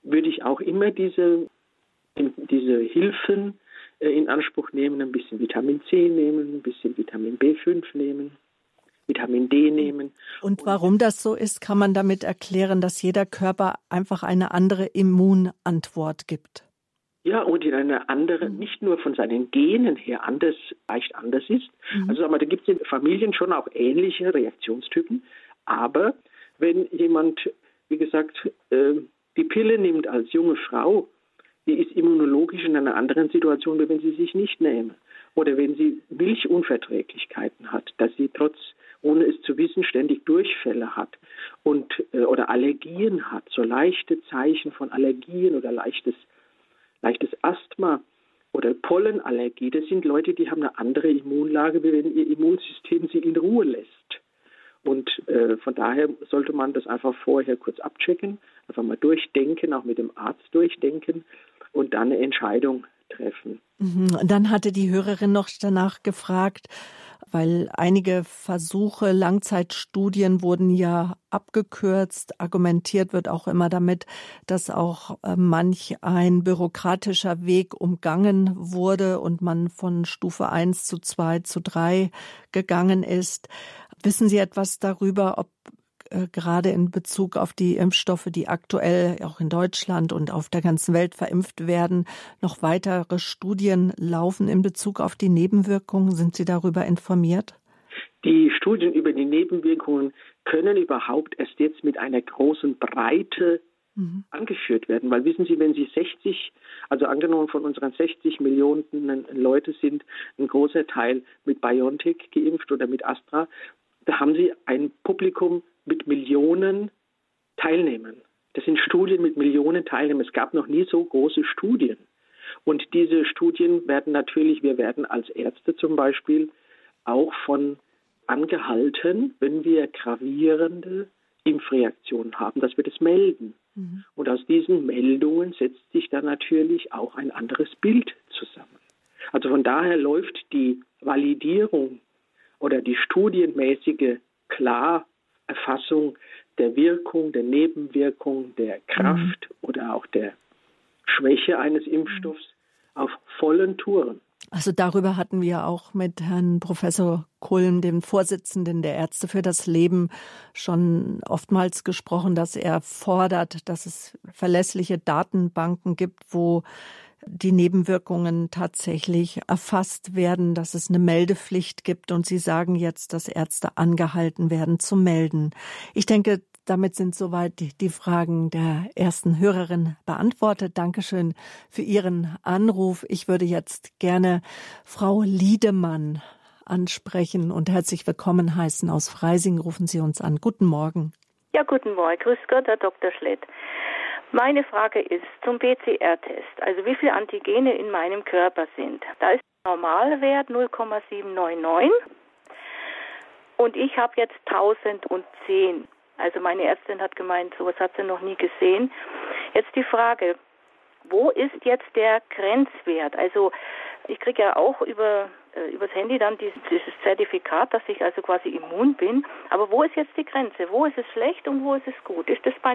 würde ich auch immer diese, diese Hilfen äh, in Anspruch nehmen, ein bisschen Vitamin C nehmen, ein bisschen Vitamin B5 nehmen, Vitamin D nehmen. Und warum das so ist, kann man damit erklären, dass jeder Körper einfach eine andere Immunantwort gibt. Ja, und in einer anderen, mhm. nicht nur von seinen Genen her anders, leicht anders ist. Mhm. Also aber da gibt es in Familien schon auch ähnliche Reaktionstypen. Aber wenn jemand, wie gesagt, äh, die Pille nimmt als junge Frau, die ist immunologisch in einer anderen Situation, wie wenn sie sich nicht nähme. Oder wenn sie Milchunverträglichkeiten hat, dass sie trotz, ohne es zu wissen, ständig Durchfälle hat und äh, oder Allergien hat, so leichte Zeichen von Allergien oder leichtes leichtes Asthma oder Pollenallergie, das sind Leute, die haben eine andere Immunlage, wie wenn ihr Immunsystem sie in Ruhe lässt. Und äh, von daher sollte man das einfach vorher kurz abchecken, einfach mal durchdenken, auch mit dem Arzt durchdenken und dann eine Entscheidung treffen. Mhm. Und dann hatte die Hörerin noch danach gefragt, weil einige Versuche, Langzeitstudien wurden ja abgekürzt. Argumentiert wird auch immer damit, dass auch äh, manch ein bürokratischer Weg umgangen wurde und man von Stufe 1 zu 2 zu 3 gegangen ist. Wissen Sie etwas darüber, ob äh, gerade in Bezug auf die Impfstoffe, die aktuell auch in Deutschland und auf der ganzen Welt verimpft werden, noch weitere Studien laufen in Bezug auf die Nebenwirkungen? Sind Sie darüber informiert? Die Studien über die Nebenwirkungen können überhaupt erst jetzt mit einer großen Breite mhm. angeführt werden. Weil wissen Sie, wenn Sie 60, also angenommen von unseren 60 Millionen Leute sind ein großer Teil mit BioNTech geimpft oder mit Astra, da haben sie ein Publikum mit Millionen Teilnehmern. Das sind Studien mit Millionen Teilnehmern. Es gab noch nie so große Studien. Und diese Studien werden natürlich, wir werden als Ärzte zum Beispiel auch von angehalten, wenn wir gravierende Impfreaktionen haben, dass wir das melden. Mhm. Und aus diesen Meldungen setzt sich dann natürlich auch ein anderes Bild zusammen. Also von daher läuft die Validierung oder die studienmäßige Klarerfassung der Wirkung, der Nebenwirkung, der Kraft mhm. oder auch der Schwäche eines Impfstoffs auf vollen Touren. Also darüber hatten wir auch mit Herrn Professor Kulm, dem Vorsitzenden der Ärzte für das Leben, schon oftmals gesprochen, dass er fordert, dass es verlässliche Datenbanken gibt, wo die Nebenwirkungen tatsächlich erfasst werden, dass es eine Meldepflicht gibt und Sie sagen jetzt, dass Ärzte angehalten werden zu melden. Ich denke, damit sind soweit die Fragen der ersten Hörerin beantwortet. Dankeschön für Ihren Anruf. Ich würde jetzt gerne Frau Liedemann ansprechen und herzlich willkommen heißen aus Freising. Rufen Sie uns an. Guten Morgen. Ja, guten Morgen. Grüß Gott, Herr Dr. Schlett. Meine Frage ist zum PCR-Test, also wie viele Antigene in meinem Körper sind. Da ist der Normalwert 0,799 und ich habe jetzt 1010. Also meine Ärztin hat gemeint, sowas hat sie noch nie gesehen. Jetzt die Frage, wo ist jetzt der Grenzwert? Also ich kriege ja auch über äh, übers Handy dann dieses, Zertifikat, dass ich also quasi immun bin. Aber wo ist jetzt die Grenze? Wo ist es schlecht und wo ist es gut? Ist das bei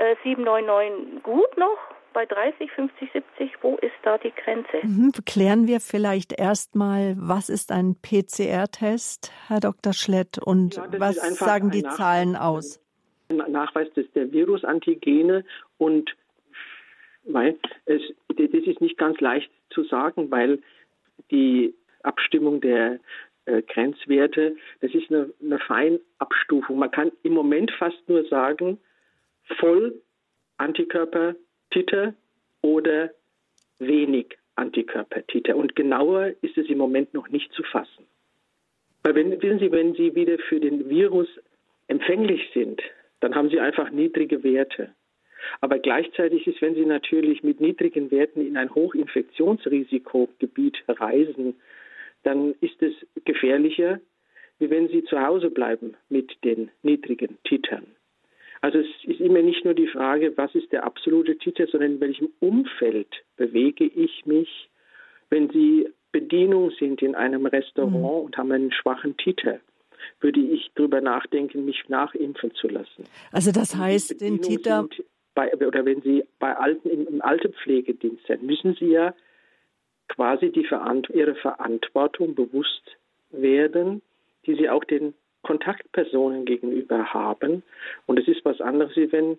0,799 gut noch? bei 30, 50, 70, wo ist da die Grenze? Mhm, klären wir vielleicht erstmal, was ist ein PCR-Test, Herr Dr. Schlett, und ja, was sagen die Zahlen aus? Ein Nachweis des, der Virusantigene und weil es, das ist nicht ganz leicht zu sagen, weil die Abstimmung der äh, Grenzwerte, das ist eine, eine Feinabstufung. Man kann im Moment fast nur sagen, voll Antikörper Titer oder wenig Antikörpertiter. Und genauer ist es im Moment noch nicht zu fassen. Weil wenn, wissen Sie, wenn Sie wieder für den Virus empfänglich sind, dann haben Sie einfach niedrige Werte. Aber gleichzeitig ist, wenn Sie natürlich mit niedrigen Werten in ein Hochinfektionsrisikogebiet reisen, dann ist es gefährlicher, wie wenn Sie zu Hause bleiben mit den niedrigen Titern. Also es ist immer nicht nur die Frage, was ist der absolute Titel, sondern in welchem Umfeld bewege ich mich, wenn Sie Bedienung sind in einem Restaurant mhm. und haben einen schwachen Titel würde ich darüber nachdenken, mich nachimpfen zu lassen. Also das heißt, den Titel bei, oder wenn Sie bei alten im, im Altenpflegedienst sind, müssen Sie ja quasi die Verant Ihre Verantwortung bewusst werden, die Sie auch den Kontaktpersonen gegenüber haben. Und es ist was anderes, wie wenn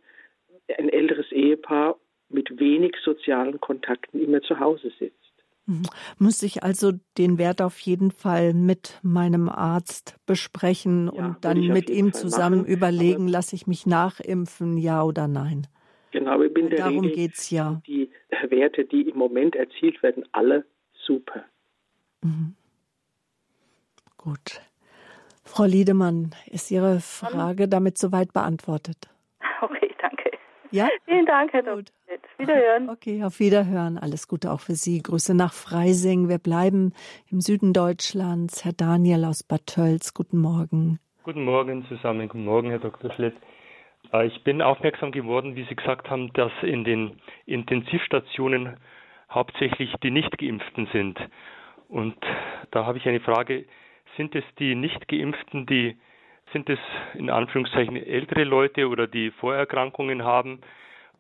ein älteres Ehepaar mit wenig sozialen Kontakten immer zu Hause sitzt. Mhm. Muss ich also den Wert auf jeden Fall mit meinem Arzt besprechen ja, und dann mit ihm zusammen machen, überlegen, lasse ich mich nachimpfen, ja oder nein? Genau, ich bin der Darum geht es ja. Die Werte, die im Moment erzielt werden, alle super. Mhm. Gut. Frau Liedemann, ist Ihre Frage damit soweit beantwortet? *laughs* Okay, danke. Ja? Vielen Dank, Herr Dr. Wiederhören. *laughs* Okay, auf Wiederhören. Alles Gute auch für Sie. Grüße nach Freising. Wir bleiben im Süden Deutschlands. Herr Daniel aus Bad Tölz, guten Morgen. Guten Morgen zusammen. Guten Morgen, Herr Dr. Schlett. Äh, ich bin aufmerksam geworden, wie Sie gesagt haben, dass in den Intensivstationen hauptsächlich die Nichtgeimpften sind. Und da habe ich eine Frage. Sind es die Nicht-Geimpften, die sind es in Anführungszeichen ältere Leute oder die Vorerkrankungen haben,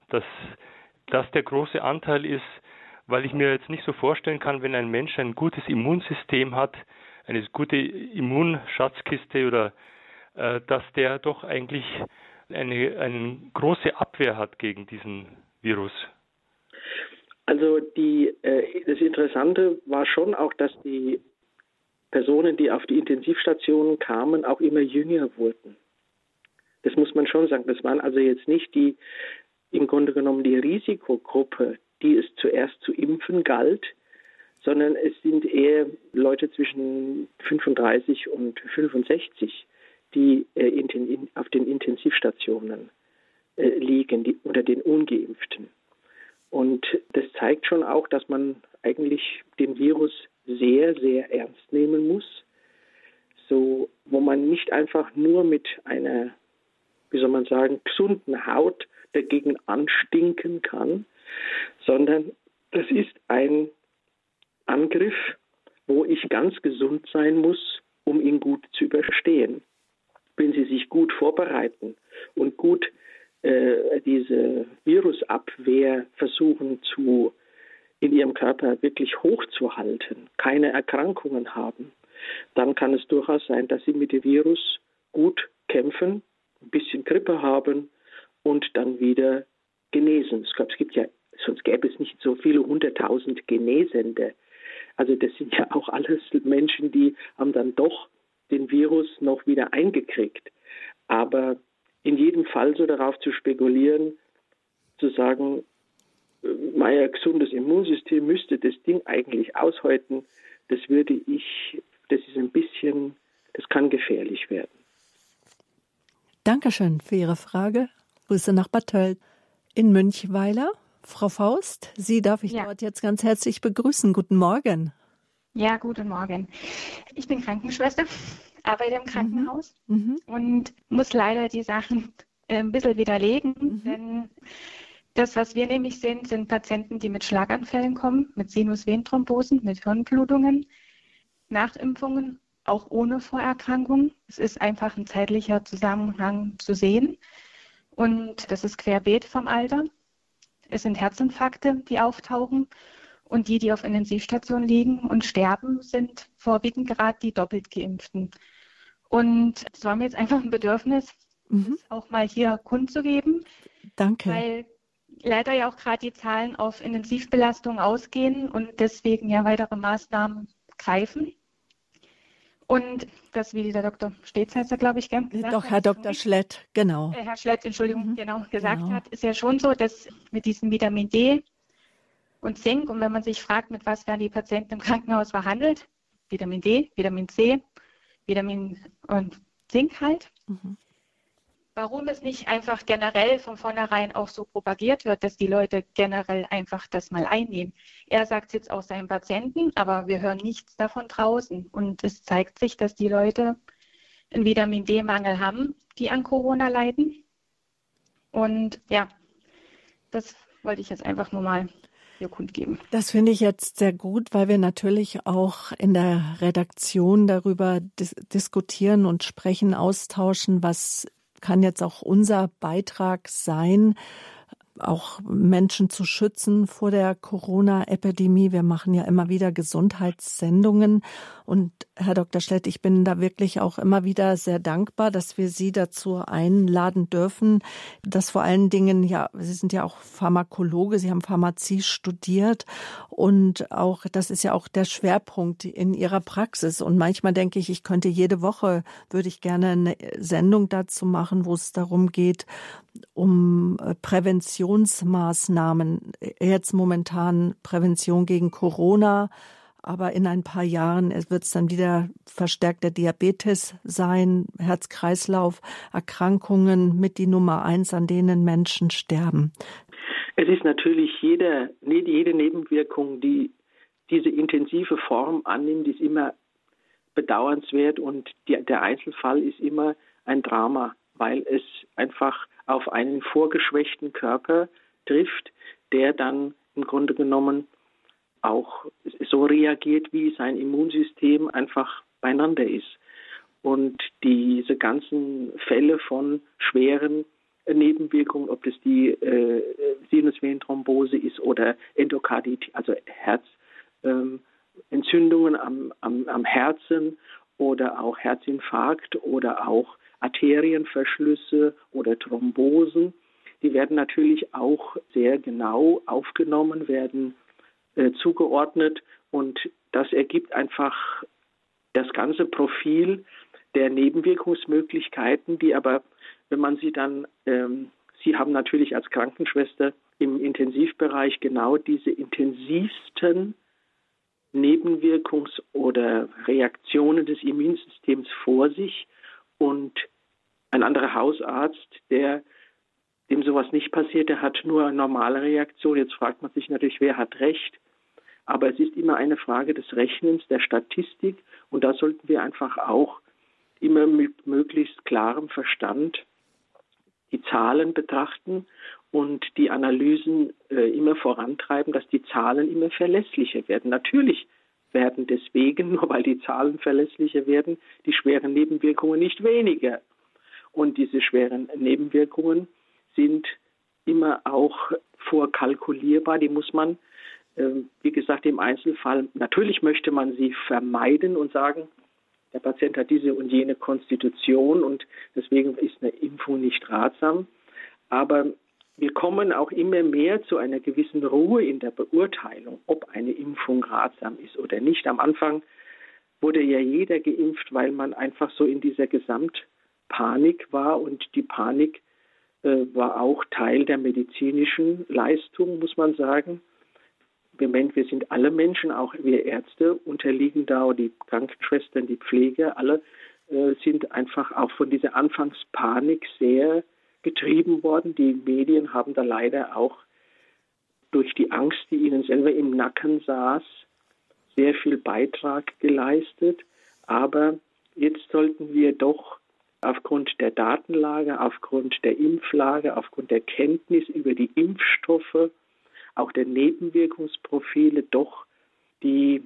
dass das der große Anteil ist, weil ich mir jetzt nicht so vorstellen kann, wenn ein Mensch ein gutes Immunsystem hat, eine gute Immunschatzkiste oder äh, dass der doch eigentlich eine, eine große Abwehr hat gegen diesen Virus. Also die, äh, das Interessante war schon auch, dass die Personen, die auf die Intensivstationen kamen, auch immer jünger wurden. Das muss man schon sagen. Das waren also jetzt nicht die, im Grunde genommen die Risikogruppe, die es zuerst zu impfen galt, sondern es sind eher Leute zwischen 35 und 65, die äh, auf den Intensivstationen äh, liegen, die, unter den Ungeimpften. Und das zeigt schon auch, dass man eigentlich den Virus sehr, sehr ernst nehmen muss. So, wo man nicht einfach nur mit einer, wie soll man sagen, gesunden Haut dagegen anstinken kann, sondern das ist ein Angriff, wo ich ganz gesund sein muss, um ihn gut zu überstehen. Wenn Sie sich gut vorbereiten und gut äh, diese Virusabwehr versuchen zu in ihrem Körper wirklich hochzuhalten, keine Erkrankungen haben, dann kann es durchaus sein, dass sie mit dem Virus gut kämpfen, ein bisschen Grippe haben und dann wieder genesen. Es gibt ja, sonst gäbe es nicht so viele hunderttausend Genesende. Also das sind ja auch alles Menschen, die haben dann doch den Virus noch wieder eingekriegt. Aber in jedem Fall so darauf zu spekulieren, zu sagen, mein gesundes Immunsystem müsste das Ding eigentlich aushalten, das würde ich, das ist ein bisschen, das kann gefährlich werden. Dankeschön für Ihre Frage. Grüße nach Bad Tölz. In Münchweiler, Frau Faust, Sie darf ich ja. dort jetzt ganz herzlich begrüßen. Guten Morgen. Ja, guten Morgen. Ich bin Krankenschwester, arbeite im Krankenhaus mhm. mhm. und muss leider die Sachen äh, ein bisschen widerlegen, mhm. denn das, was wir nämlich sehen, sind Patienten, die mit Schlaganfällen kommen, mit Sinusvenenthrombosen, mit Hirnblutungen, Nachimpfungen, auch ohne Vorerkrankung. Es ist einfach ein zeitlicher Zusammenhang zu sehen. Und das ist querbeet vom Alter. Es sind Herzinfarkte, die auftauchen. Und die, die auf Intensivstationen liegen und sterben, sind vorwiegend gerade die doppelt geimpften. Und es war mir jetzt einfach ein Bedürfnis, mhm. auch mal hier kundzugeben. Danke. Weil leider ja auch gerade die Zahlen auf Intensivbelastung ausgehen und deswegen ja weitere Maßnahmen greifen. Und das, wie der Dr. Stets heißt glaube ich, gell? Doch, Herr Dr. Schlett, genau. Äh, Herr Schlett, Entschuldigung, mhm. genau, gesagt genau. hat, ist ja schon so, dass mit diesem Vitamin D und Zink, und wenn man sich fragt, mit was werden die Patienten im Krankenhaus behandelt, Vitamin D, Vitamin C, Vitamin und Zink halt, mhm warum es nicht einfach generell von vornherein auch so propagiert wird, dass die Leute generell einfach das mal einnehmen. Er sagt es jetzt auch seinen Patienten, aber wir hören nichts davon draußen. Und es zeigt sich, dass die Leute einen Vitamin D-Mangel haben, die an Corona leiden. Und ja, das wollte ich jetzt einfach nur mal hier kundgeben. Das finde ich jetzt sehr gut, weil wir natürlich auch in der Redaktion darüber dis diskutieren und sprechen, austauschen, was kann jetzt auch unser Beitrag sein, auch Menschen zu schützen vor der Corona-Epidemie. Wir machen ja immer wieder Gesundheitssendungen. Und Herr Dr. Schlett, ich bin da wirklich auch immer wieder sehr dankbar, dass wir Sie dazu einladen dürfen, dass vor allen Dingen, ja, Sie sind ja auch Pharmakologe, Sie haben Pharmazie studiert und auch, das ist ja auch der Schwerpunkt in Ihrer Praxis. Und manchmal denke ich, ich könnte jede Woche, würde ich gerne eine Sendung dazu machen, wo es darum geht, um äh, Präventionsmaßnahmen, jetzt momentan Prävention gegen Corona, aber in ein paar Jahren wird es dann wieder verstärkter Diabetes sein, Herz-Kreislauf-Erkrankungen mit die Nummer eins, an denen Menschen sterben. Es ist natürlich jede, jede Nebenwirkung, die diese intensive Form annimmt, ist immer bedauernswert und die, der Einzelfall ist immer ein Drama, weil es einfach auf einen vorgeschwächten Körper trifft, der dann im Grunde genommen auch so reagiert, wie sein Immunsystem einfach beieinander ist. Und diese ganzen Fälle von schweren Nebenwirkungen, ob das die äh, Sinusvenenthrombose ist oder Endokarditis, also Herzentzündungen ähm, am, am, am Herzen oder auch Herzinfarkt oder auch Arterienverschlüsse oder Thrombosen. Die werden natürlich auch sehr genau aufgenommen, werden äh, zugeordnet und das ergibt einfach das ganze Profil der Nebenwirkungsmöglichkeiten, die aber, wenn man sie dann, ähm, Sie haben natürlich als Krankenschwester im Intensivbereich genau diese intensivsten Nebenwirkungs- oder Reaktionen des Immunsystems vor sich und ein anderer Hausarzt, der dem sowas nicht passiert, der hat nur eine normale Reaktion. Jetzt fragt man sich natürlich, wer hat recht. Aber es ist immer eine Frage des Rechnens, der Statistik. Und da sollten wir einfach auch immer mit möglichst klarem Verstand die Zahlen betrachten und die Analysen äh, immer vorantreiben, dass die Zahlen immer verlässlicher werden. Natürlich werden deswegen, *laughs* nur weil die Zahlen verlässlicher werden, die schweren Nebenwirkungen nicht weniger. Und diese schweren Nebenwirkungen sind immer auch vorkalkulierbar. Die muss man, äh, wie gesagt, im Einzelfall, natürlich möchte man sie vermeiden und sagen, der Patient hat diese und jene Konstitution und deswegen ist eine Impfung nicht ratsam. Aber wir kommen auch immer mehr zu einer gewissen Ruhe in der Beurteilung, ob eine Impfung ratsam ist oder nicht. Am Anfang wurde ja jeder geimpft, weil man einfach so in dieser Gesamtpanik war und die Panik äh, war auch Teil der medizinischen Leistung, muss man sagen. Wir sind alle Menschen, auch wir Ärzte unterliegen da, die Krankenschwestern, die Pfleger, alle äh, sind einfach auch von dieser Anfangspanik sehr getrieben worden. Die Medien haben da leider auch durch die Angst, die ihnen selber im Nacken saß, sehr viel Beitrag geleistet. Aber jetzt sollten wir doch aufgrund der Datenlage, aufgrund der Impflage, aufgrund der Kenntnis über die Impfstoffe auch der Nebenwirkungsprofile doch die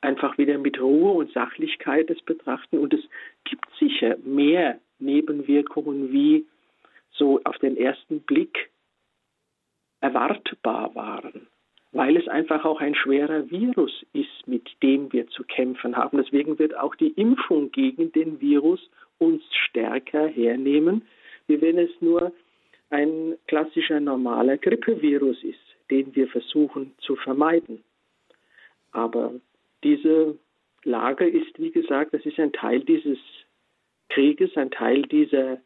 einfach wieder mit Ruhe und Sachlichkeit es betrachten. Und es gibt sicher mehr Nebenwirkungen, wie so auf den ersten Blick erwartbar waren, weil es einfach auch ein schwerer Virus ist, mit dem wir zu kämpfen haben. Deswegen wird auch die Impfung gegen den Virus uns stärker hernehmen, wie wenn es nur ein klassischer normaler Grippevirus ist den wir versuchen zu vermeiden. Aber diese Lage ist, wie gesagt, das ist ein Teil dieses Krieges, ein Teil dieser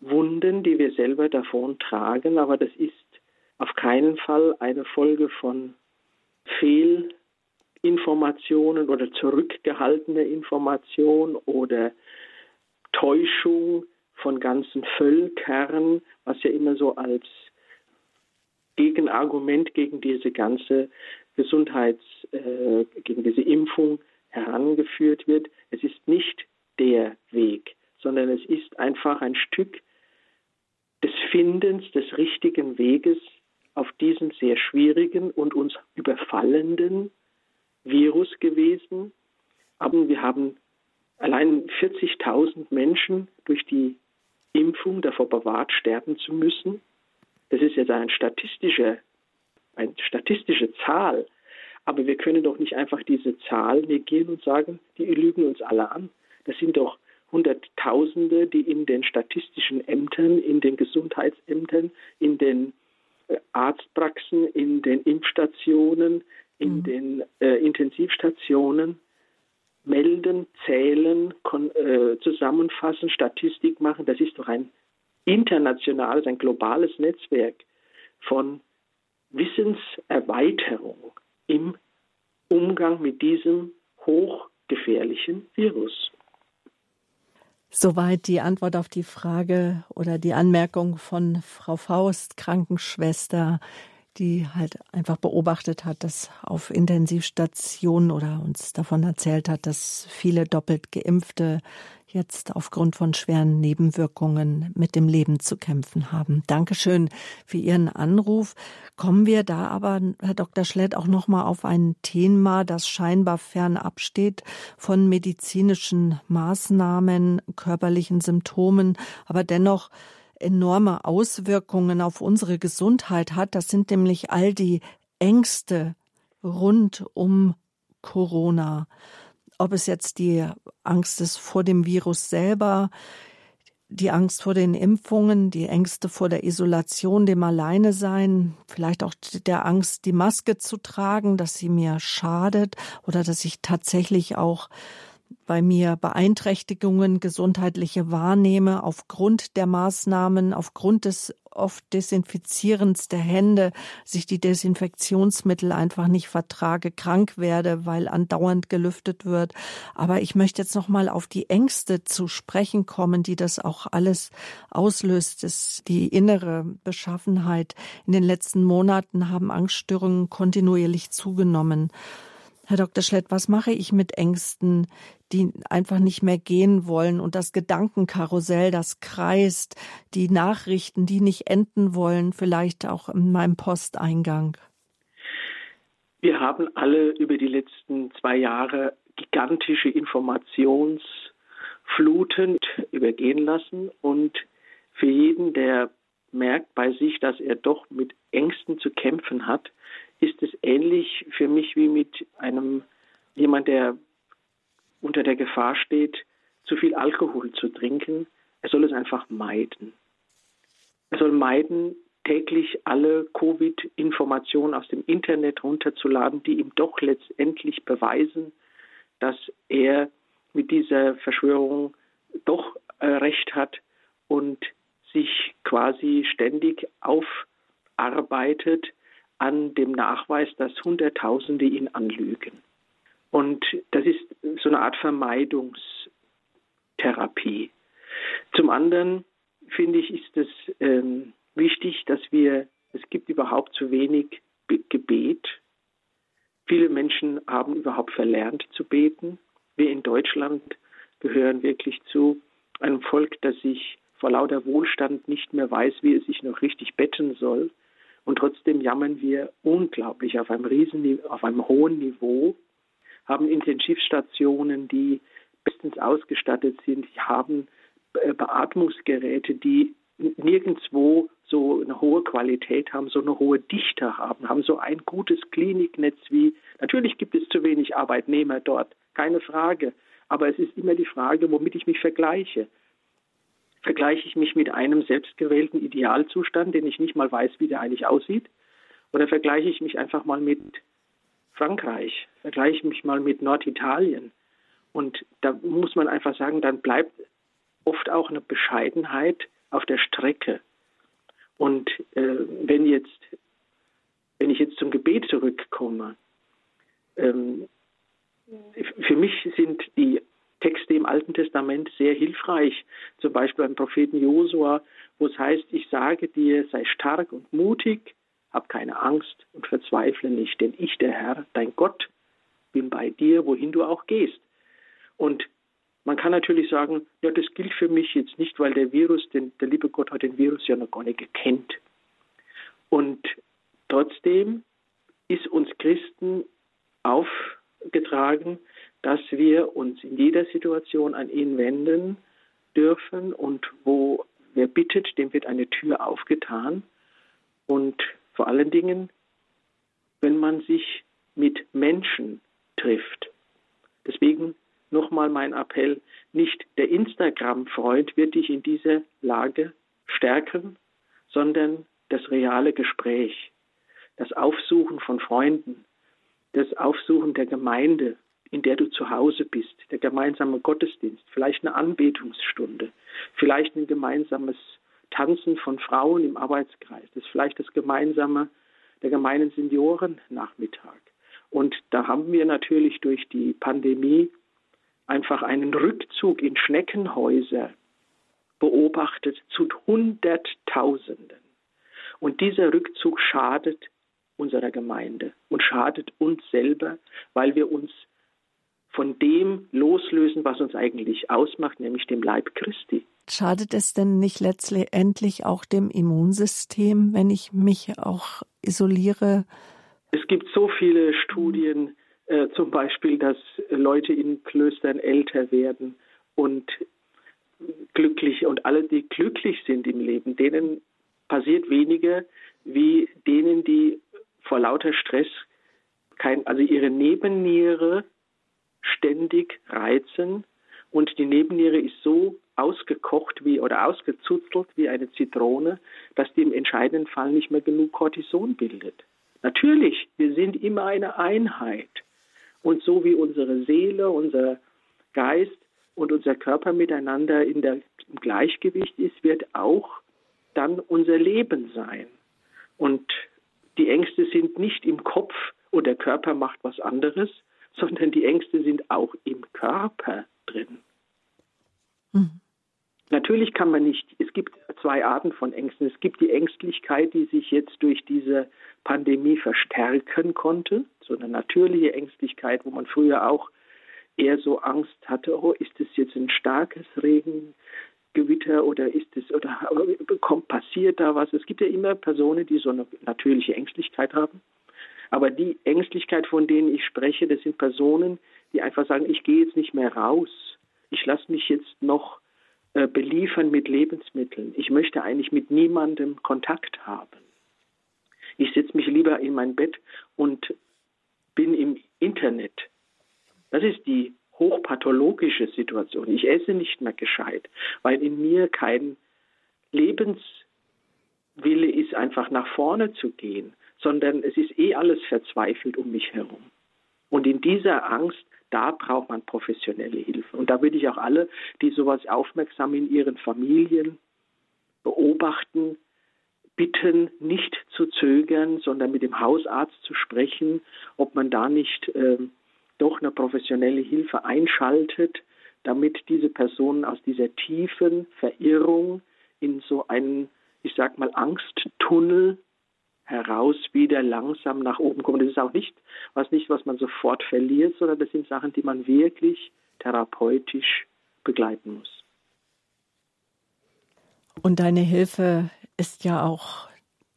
Wunden, die wir selber davon tragen, aber das ist auf keinen Fall eine Folge von Fehlinformationen oder zurückgehaltener Information oder Täuschung von ganzen Völkern, was ja immer so als Gegenargument gegen diese ganze Gesundheits, äh, gegen diese Impfung herangeführt wird. Es ist nicht der Weg, sondern es ist einfach ein Stück des Findens des richtigen Weges auf diesem sehr schwierigen und uns überfallenden Virus gewesen. Aber wir haben allein 40.000 Menschen durch die Impfung davor bewahrt, sterben zu müssen. Das ist jetzt ein statistischer, eine statistische Zahl. Aber wir können doch nicht einfach diese Zahl negieren und sagen, die lügen uns alle an. Das sind doch Hunderttausende, die in den statistischen Ämtern, in den Gesundheitsämtern, in den äh, Arztpraxen, in den Impfstationen, in mhm. den äh, Intensivstationen melden, zählen, äh, zusammenfassen, Statistik machen. Das ist doch ein internationales, ein globales Netzwerk von Wissenserweiterung im Umgang mit diesem hochgefährlichen Virus. Soweit die Antwort auf die Frage oder die Anmerkung von Frau Faust, Krankenschwester die halt einfach beobachtet hat, dass auf Intensivstationen oder uns davon erzählt hat, dass viele doppelt geimpfte jetzt aufgrund von schweren Nebenwirkungen mit dem Leben zu kämpfen haben. Dankeschön für Ihren Anruf. Kommen wir da aber, Herr Dr. Schlett, auch noch mal auf ein Thema, das scheinbar fernab steht von medizinischen Maßnahmen, körperlichen Symptomen, aber dennoch enorme Auswirkungen auf unsere Gesundheit hat. Das sind nämlich all die Ängste rund um Corona. Ob es jetzt die Angst ist vor dem Virus selber, die Angst vor den Impfungen, die Ängste vor der Isolation, dem Alleinesein, vielleicht auch der Angst, die Maske zu tragen, dass sie mir schadet oder dass ich tatsächlich auch bei mir Beeinträchtigungen gesundheitliche wahrnehme aufgrund der Maßnahmen, aufgrund des oft Desinfizierens der Hände, sich die Desinfektionsmittel einfach nicht vertrage, krank werde, weil andauernd gelüftet wird. Aber ich möchte jetzt noch mal auf die Ängste zu sprechen kommen, die das auch alles auslöst. Das, die innere Beschaffenheit. In den letzten Monaten haben Angststörungen kontinuierlich zugenommen. Herr Dr. Schlett, was mache ich mit Ängsten, die einfach nicht mehr gehen wollen und das Gedankenkarussell, das kreist, die Nachrichten, die nicht enden wollen, vielleicht auch in meinem Posteingang? Wir haben alle über die letzten zwei Jahre gigantische Informationsfluten übergehen lassen und für jeden, der merkt bei sich, dass er doch mit Ängsten zu kämpfen hat, ist es ähnlich für mich wie mit einem jemand, der unter der Gefahr steht, zu viel Alkohol zu trinken. Er soll es einfach meiden. Er soll meiden, täglich alle Covid-Informationen aus dem Internet runterzuladen, die ihm doch letztendlich beweisen, dass er mit dieser Verschwörung doch äh, recht hat und sich quasi ständig aufarbeitet an dem Nachweis, dass Hunderttausende ihn anlügen. Und das ist so eine Art Vermeidungstherapie. Zum anderen finde ich, ist es ähm, wichtig, dass wir, es gibt überhaupt zu wenig Gebet. Viele Menschen haben überhaupt verlernt zu beten. Wir in Deutschland gehören wirklich zu einem Volk, das sich vor lauter Wohlstand nicht mehr weiß, wie es sich noch richtig betten soll. Und trotzdem jammern wir unglaublich auf einem riesen, auf einem hohen Niveau, haben Intensivstationen, die bestens ausgestattet sind, haben äh, Beatmungsgeräte, die nirgendwo so eine hohe Qualität haben, so eine hohe Dichte haben, haben so ein gutes Kliniknetz wie, natürlich gibt es zu wenig Arbeitnehmer dort, keine Frage, aber es ist immer die Frage, womit ich mich vergleiche. Vergleiche ich mich mit einem selbstgewählten Idealzustand, den ich nicht mal weiß, wie der eigentlich aussieht? Oder vergleiche ich mich einfach mal mit Frankreich? Vergleiche ich mich mal mit Norditalien? Und da muss man einfach sagen, dann bleibt oft auch eine Bescheidenheit auf der Strecke. Und äh, wenn jetzt, wenn ich jetzt zum Gebet zurückkomme, ähm, für mich sind die Texte im Alten Testament sehr hilfreich. Zum Beispiel beim Propheten Josua, wo es heißt, ich sage dir, sei stark und mutig, hab keine Angst und verzweifle nicht, denn ich, der Herr, dein Gott, bin bei dir, wohin du auch gehst. Und man kann natürlich sagen, ja, das gilt für mich jetzt nicht, weil der Virus, den, der liebe Gott hat den Virus ja noch gar nicht gekannt. Und trotzdem ist uns Christen aufgetragen, dass wir uns in jeder Situation an ihn wenden dürfen und wo wer bittet, dem wird eine Tür aufgetan. Und vor allen Dingen, wenn man sich mit Menschen trifft. Deswegen nochmal mein Appell, nicht der Instagram-Freund wird dich in dieser Lage stärken, sondern das reale Gespräch, das Aufsuchen von Freunden, das Aufsuchen der Gemeinde, in der du zu Hause bist, der gemeinsame Gottesdienst, vielleicht eine Anbetungsstunde, vielleicht ein gemeinsames Tanzen von Frauen im Arbeitskreis, das ist vielleicht das gemeinsame, der gemeinen Seniorennachmittag. Und da haben wir natürlich durch die Pandemie einfach einen Rückzug in Schneckenhäuser beobachtet zu Hunderttausenden. Und dieser Rückzug schadet unserer Gemeinde und schadet uns selber, weil wir uns von dem loslösen, was uns eigentlich ausmacht, nämlich dem Leib Christi. Schadet es denn nicht letztendlich auch dem Immunsystem, wenn ich mich auch isoliere? Es gibt so viele Studien, äh, zum Beispiel, dass Leute in Klöstern älter werden und glücklich und alle, die glücklich sind im Leben, denen passiert weniger wie denen, die vor lauter Stress kein, also ihre Nebenniere ständig reizen und die Nebenniere ist so ausgekocht wie oder ausgezuzelt wie eine Zitrone, dass die im entscheidenden Fall nicht mehr genug Cortison bildet. Natürlich, wir sind immer eine Einheit. Und so wie unsere Seele, unser Geist und unser Körper miteinander in der, im Gleichgewicht ist, wird auch dann unser Leben sein. Und die Ängste sind nicht im Kopf und der Körper macht was anderes, sondern die Ängste sind auch im Körper drin. Mhm. Natürlich kann man nicht, es gibt zwei Arten von Ängsten. Es gibt die Ängstlichkeit, die sich jetzt durch diese Pandemie verstärken konnte, so eine natürliche Ängstlichkeit, wo man früher auch eher so Angst hatte, oh, ist es jetzt ein starkes Regengewitter oder ist es oder kommt passiert da was? Es gibt ja immer Personen, die so eine natürliche Ängstlichkeit haben. Aber die Ängstlichkeit, von denen ich spreche, das sind Personen, die einfach sagen, ich gehe jetzt nicht mehr raus. Ich lasse mich jetzt noch äh, beliefern mit Lebensmitteln. Ich möchte eigentlich mit niemandem Kontakt haben. Ich setze mich lieber in mein Bett und bin im Internet. Das ist die hochpathologische Situation. Ich esse nicht mehr gescheit, weil in mir kein Lebenswille ist, einfach nach vorne zu gehen, sondern es ist eh alles verzweifelt um mich herum. Und in dieser Angst da braucht man professionelle Hilfe. Und da würde ich auch alle, die sowas aufmerksam in ihren Familien beobachten, bitten, nicht zu zögern, sondern mit dem Hausarzt zu sprechen, ob man da nicht äh, doch eine professionelle Hilfe einschaltet, damit diese Personen aus dieser tiefen Verirrung in so einen, ich sag mal, Angsttunnel heraus wieder langsam nach oben kommen. Das ist auch nicht was nicht, was man sofort verliert, sondern das sind Sachen, die man wirklich therapeutisch begleiten muss. Und deine Hilfe ist ja auch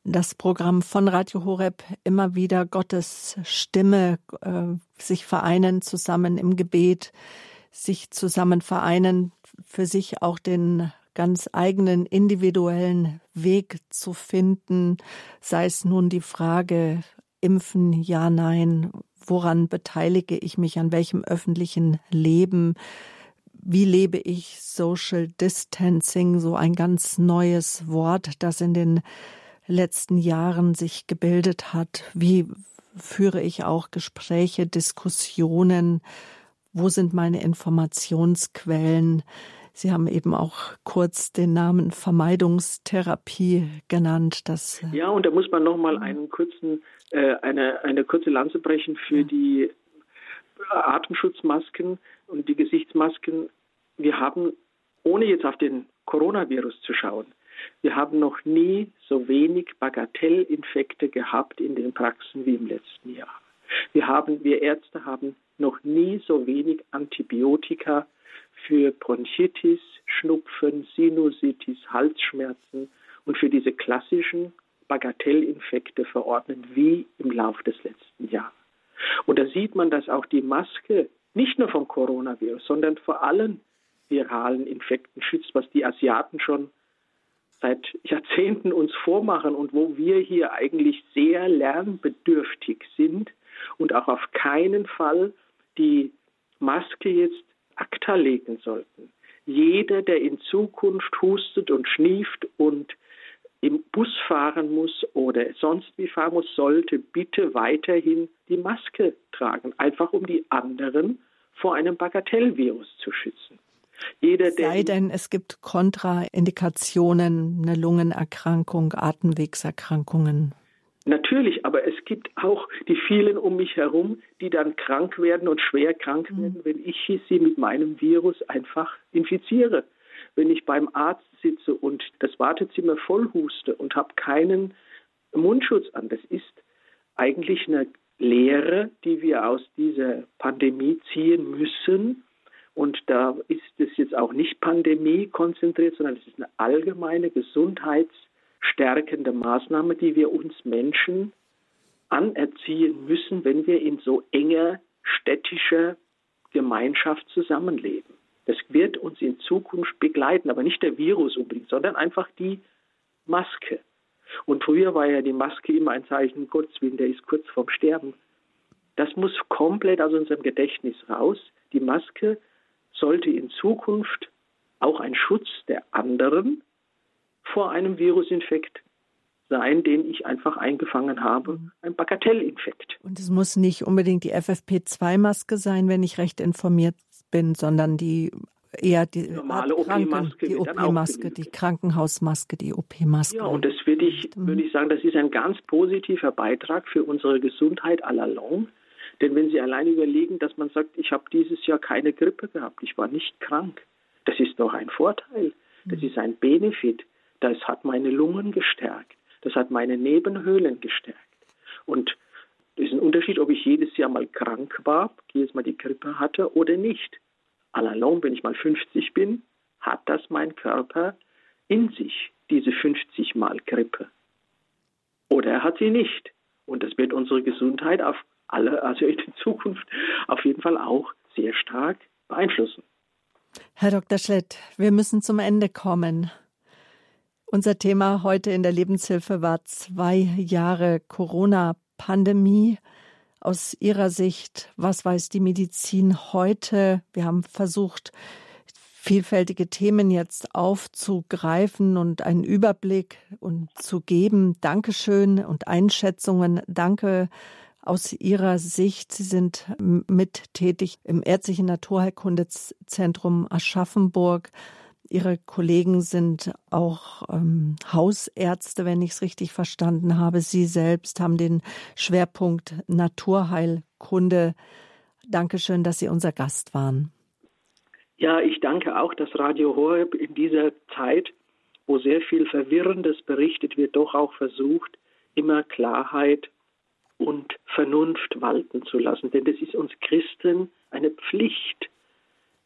das Programm von Radio Horeb immer wieder Gottes Stimme, äh, sich vereinen zusammen im Gebet, sich zusammen vereinen, für sich auch den ganz eigenen individuellen Weg zu finden, sei es nun die Frage impfen, ja, nein, woran beteilige ich mich, an welchem öffentlichen Leben, wie lebe ich Social Distancing, so ein ganz neues Wort, das in den letzten Jahren sich gebildet hat. Wie führe ich auch Gespräche, Diskussionen? Wo sind meine Informationsquellen? Sie haben eben auch kurz den Namen Vermeidungstherapie genannt. Das äh, ja, und da muss man noch mal einen kurzen, äh, eine, eine kurze Lanze brechen für ja. die Atemschutzmasken und die Gesichtsmasken. Wir haben, ohne jetzt auf den Coronavirus zu schauen, wir haben noch nie so wenig Bagatellinfekte gehabt in den Praxen wie im letzten Jahr. Wir haben, wir Ärzte haben noch nie so wenig Antibiotika für Bronchitis, Schnupfen, Sinusitis, Halsschmerzen und für diese klassischen Bagatellinfekte verordnet wie im Lauf des letzten Jahres. Und da sieht man, dass auch die Maske nicht nur vom Coronavirus, sondern vor allen viralen Infekten schützt, was die Asiaten schon seit Jahrzehnten uns vormachen und wo wir hier eigentlich sehr lernbedürftig sind und auch auf keinen Fall die Maske jetzt acta legen sollten. Jeder, der in Zukunft hustet und schnieft und im Bus fahren muss oder sonst wie fahren muss, sollte bitte weiterhin die Maske tragen, einfach um die anderen vor einem Bagatellvirus zu schützen. Jeder, Sei denn, es gibt Kontraindikationen, eine Lungenerkrankung, Atemwegserkrankungen. Natürlich, aber es gibt auch die vielen um mich herum, die dann krank werden und schwer krank mhm. werden, wenn ich sie mit meinem Virus einfach infiziere. Wenn ich beim Arzt sitze und das Wartezimmer voll huste und habe keinen Mundschutz an, das ist eigentlich eine Lehre, die wir aus dieser Pandemie ziehen müssen. Und da ist es jetzt auch nicht Pandemie konzentriert, sondern es ist eine allgemeine Gesundheits- stärkende Maßnahme, die wir uns Menschen anerziehen müssen, wenn wir in so enger städtischer Gemeinschaft zusammenleben. Das wird uns in Zukunft begleiten, aber nicht der Virus unbedingt, sondern einfach die Maske. Und früher war ja die Maske immer ein Zeichen Gottes Willen, der ist kurz vorm Sterben. Das muss komplett aus unserem Gedächtnis raus. Die Maske sollte in Zukunft auch ein Schutz der anderen vor einem Virusinfekt sein, den ich einfach eingefangen habe, ein Bagatellinfekt. Und es muss nicht unbedingt die FFP2-Maske sein, wenn ich recht informiert bin, sondern die eher die normale OP-Maske, die OP-Maske, die Krankenhausmaske, die OP-Maske. Ja, und das würde ich, würde ich sagen, das ist ein ganz positiver Beitrag für unsere Gesundheit à la longue. Denn wenn Sie allein überlegen, dass man sagt, ich habe dieses Jahr keine Grippe gehabt, ich war nicht krank, das ist doch ein Vorteil. Das mhm. ist ein Benefit. Das hat meine Lungen gestärkt. Das hat meine Nebenhöhlen gestärkt. Und es ist ein Unterschied, ob ich jedes Jahr mal krank war, jedes Mal die Grippe hatte oder nicht. Allalong, wenn ich mal 50 bin, hat das mein Körper in sich, diese 50 Mal Grippe. Oder er hat sie nicht. Und das wird unsere Gesundheit auf alle, also in der Zukunft auf jeden Fall auch sehr stark beeinflussen. Herr Dr. Schlett, wir müssen zum Ende kommen. Unser Thema heute in der Lebenshilfe war zwei Jahre Corona-Pandemie aus Ihrer Sicht, was weiß die Medizin heute? Wir haben versucht, vielfältige Themen jetzt aufzugreifen und einen Überblick und zu geben. Dankeschön und Einschätzungen. Danke aus Ihrer Sicht. Sie sind mit tätig im Ärztlichen Naturheilkundezentrum Aschaffenburg. Ihre Kollegen sind auch ähm, Hausärzte, wenn ich es richtig verstanden habe. Sie selbst haben den Schwerpunkt Naturheilkunde. Dankeschön, dass Sie unser Gast waren. Ja, ich danke auch, dass Radio Horeb in dieser Zeit, wo sehr viel Verwirrendes berichtet wird, doch auch versucht, immer Klarheit und Vernunft walten zu lassen. Denn das ist uns Christen eine Pflicht,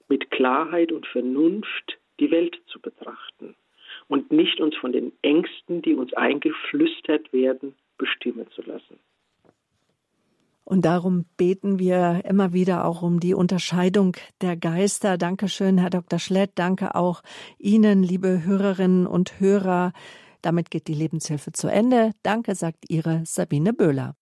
mit Klarheit und Vernunft die Welt zu betrachten und nicht uns von den Ängsten, die uns eingeflüstert werden, bestimmen zu lassen. Und darum beten wir immer wieder auch um die Unterscheidung der Geister. Dankeschön, Herr Dr. Schlett. Danke auch Ihnen, liebe Hörerinnen und Hörer. Damit geht die Lebenshilfe zu Ende. Danke, sagt Ihre Sabine Böhler.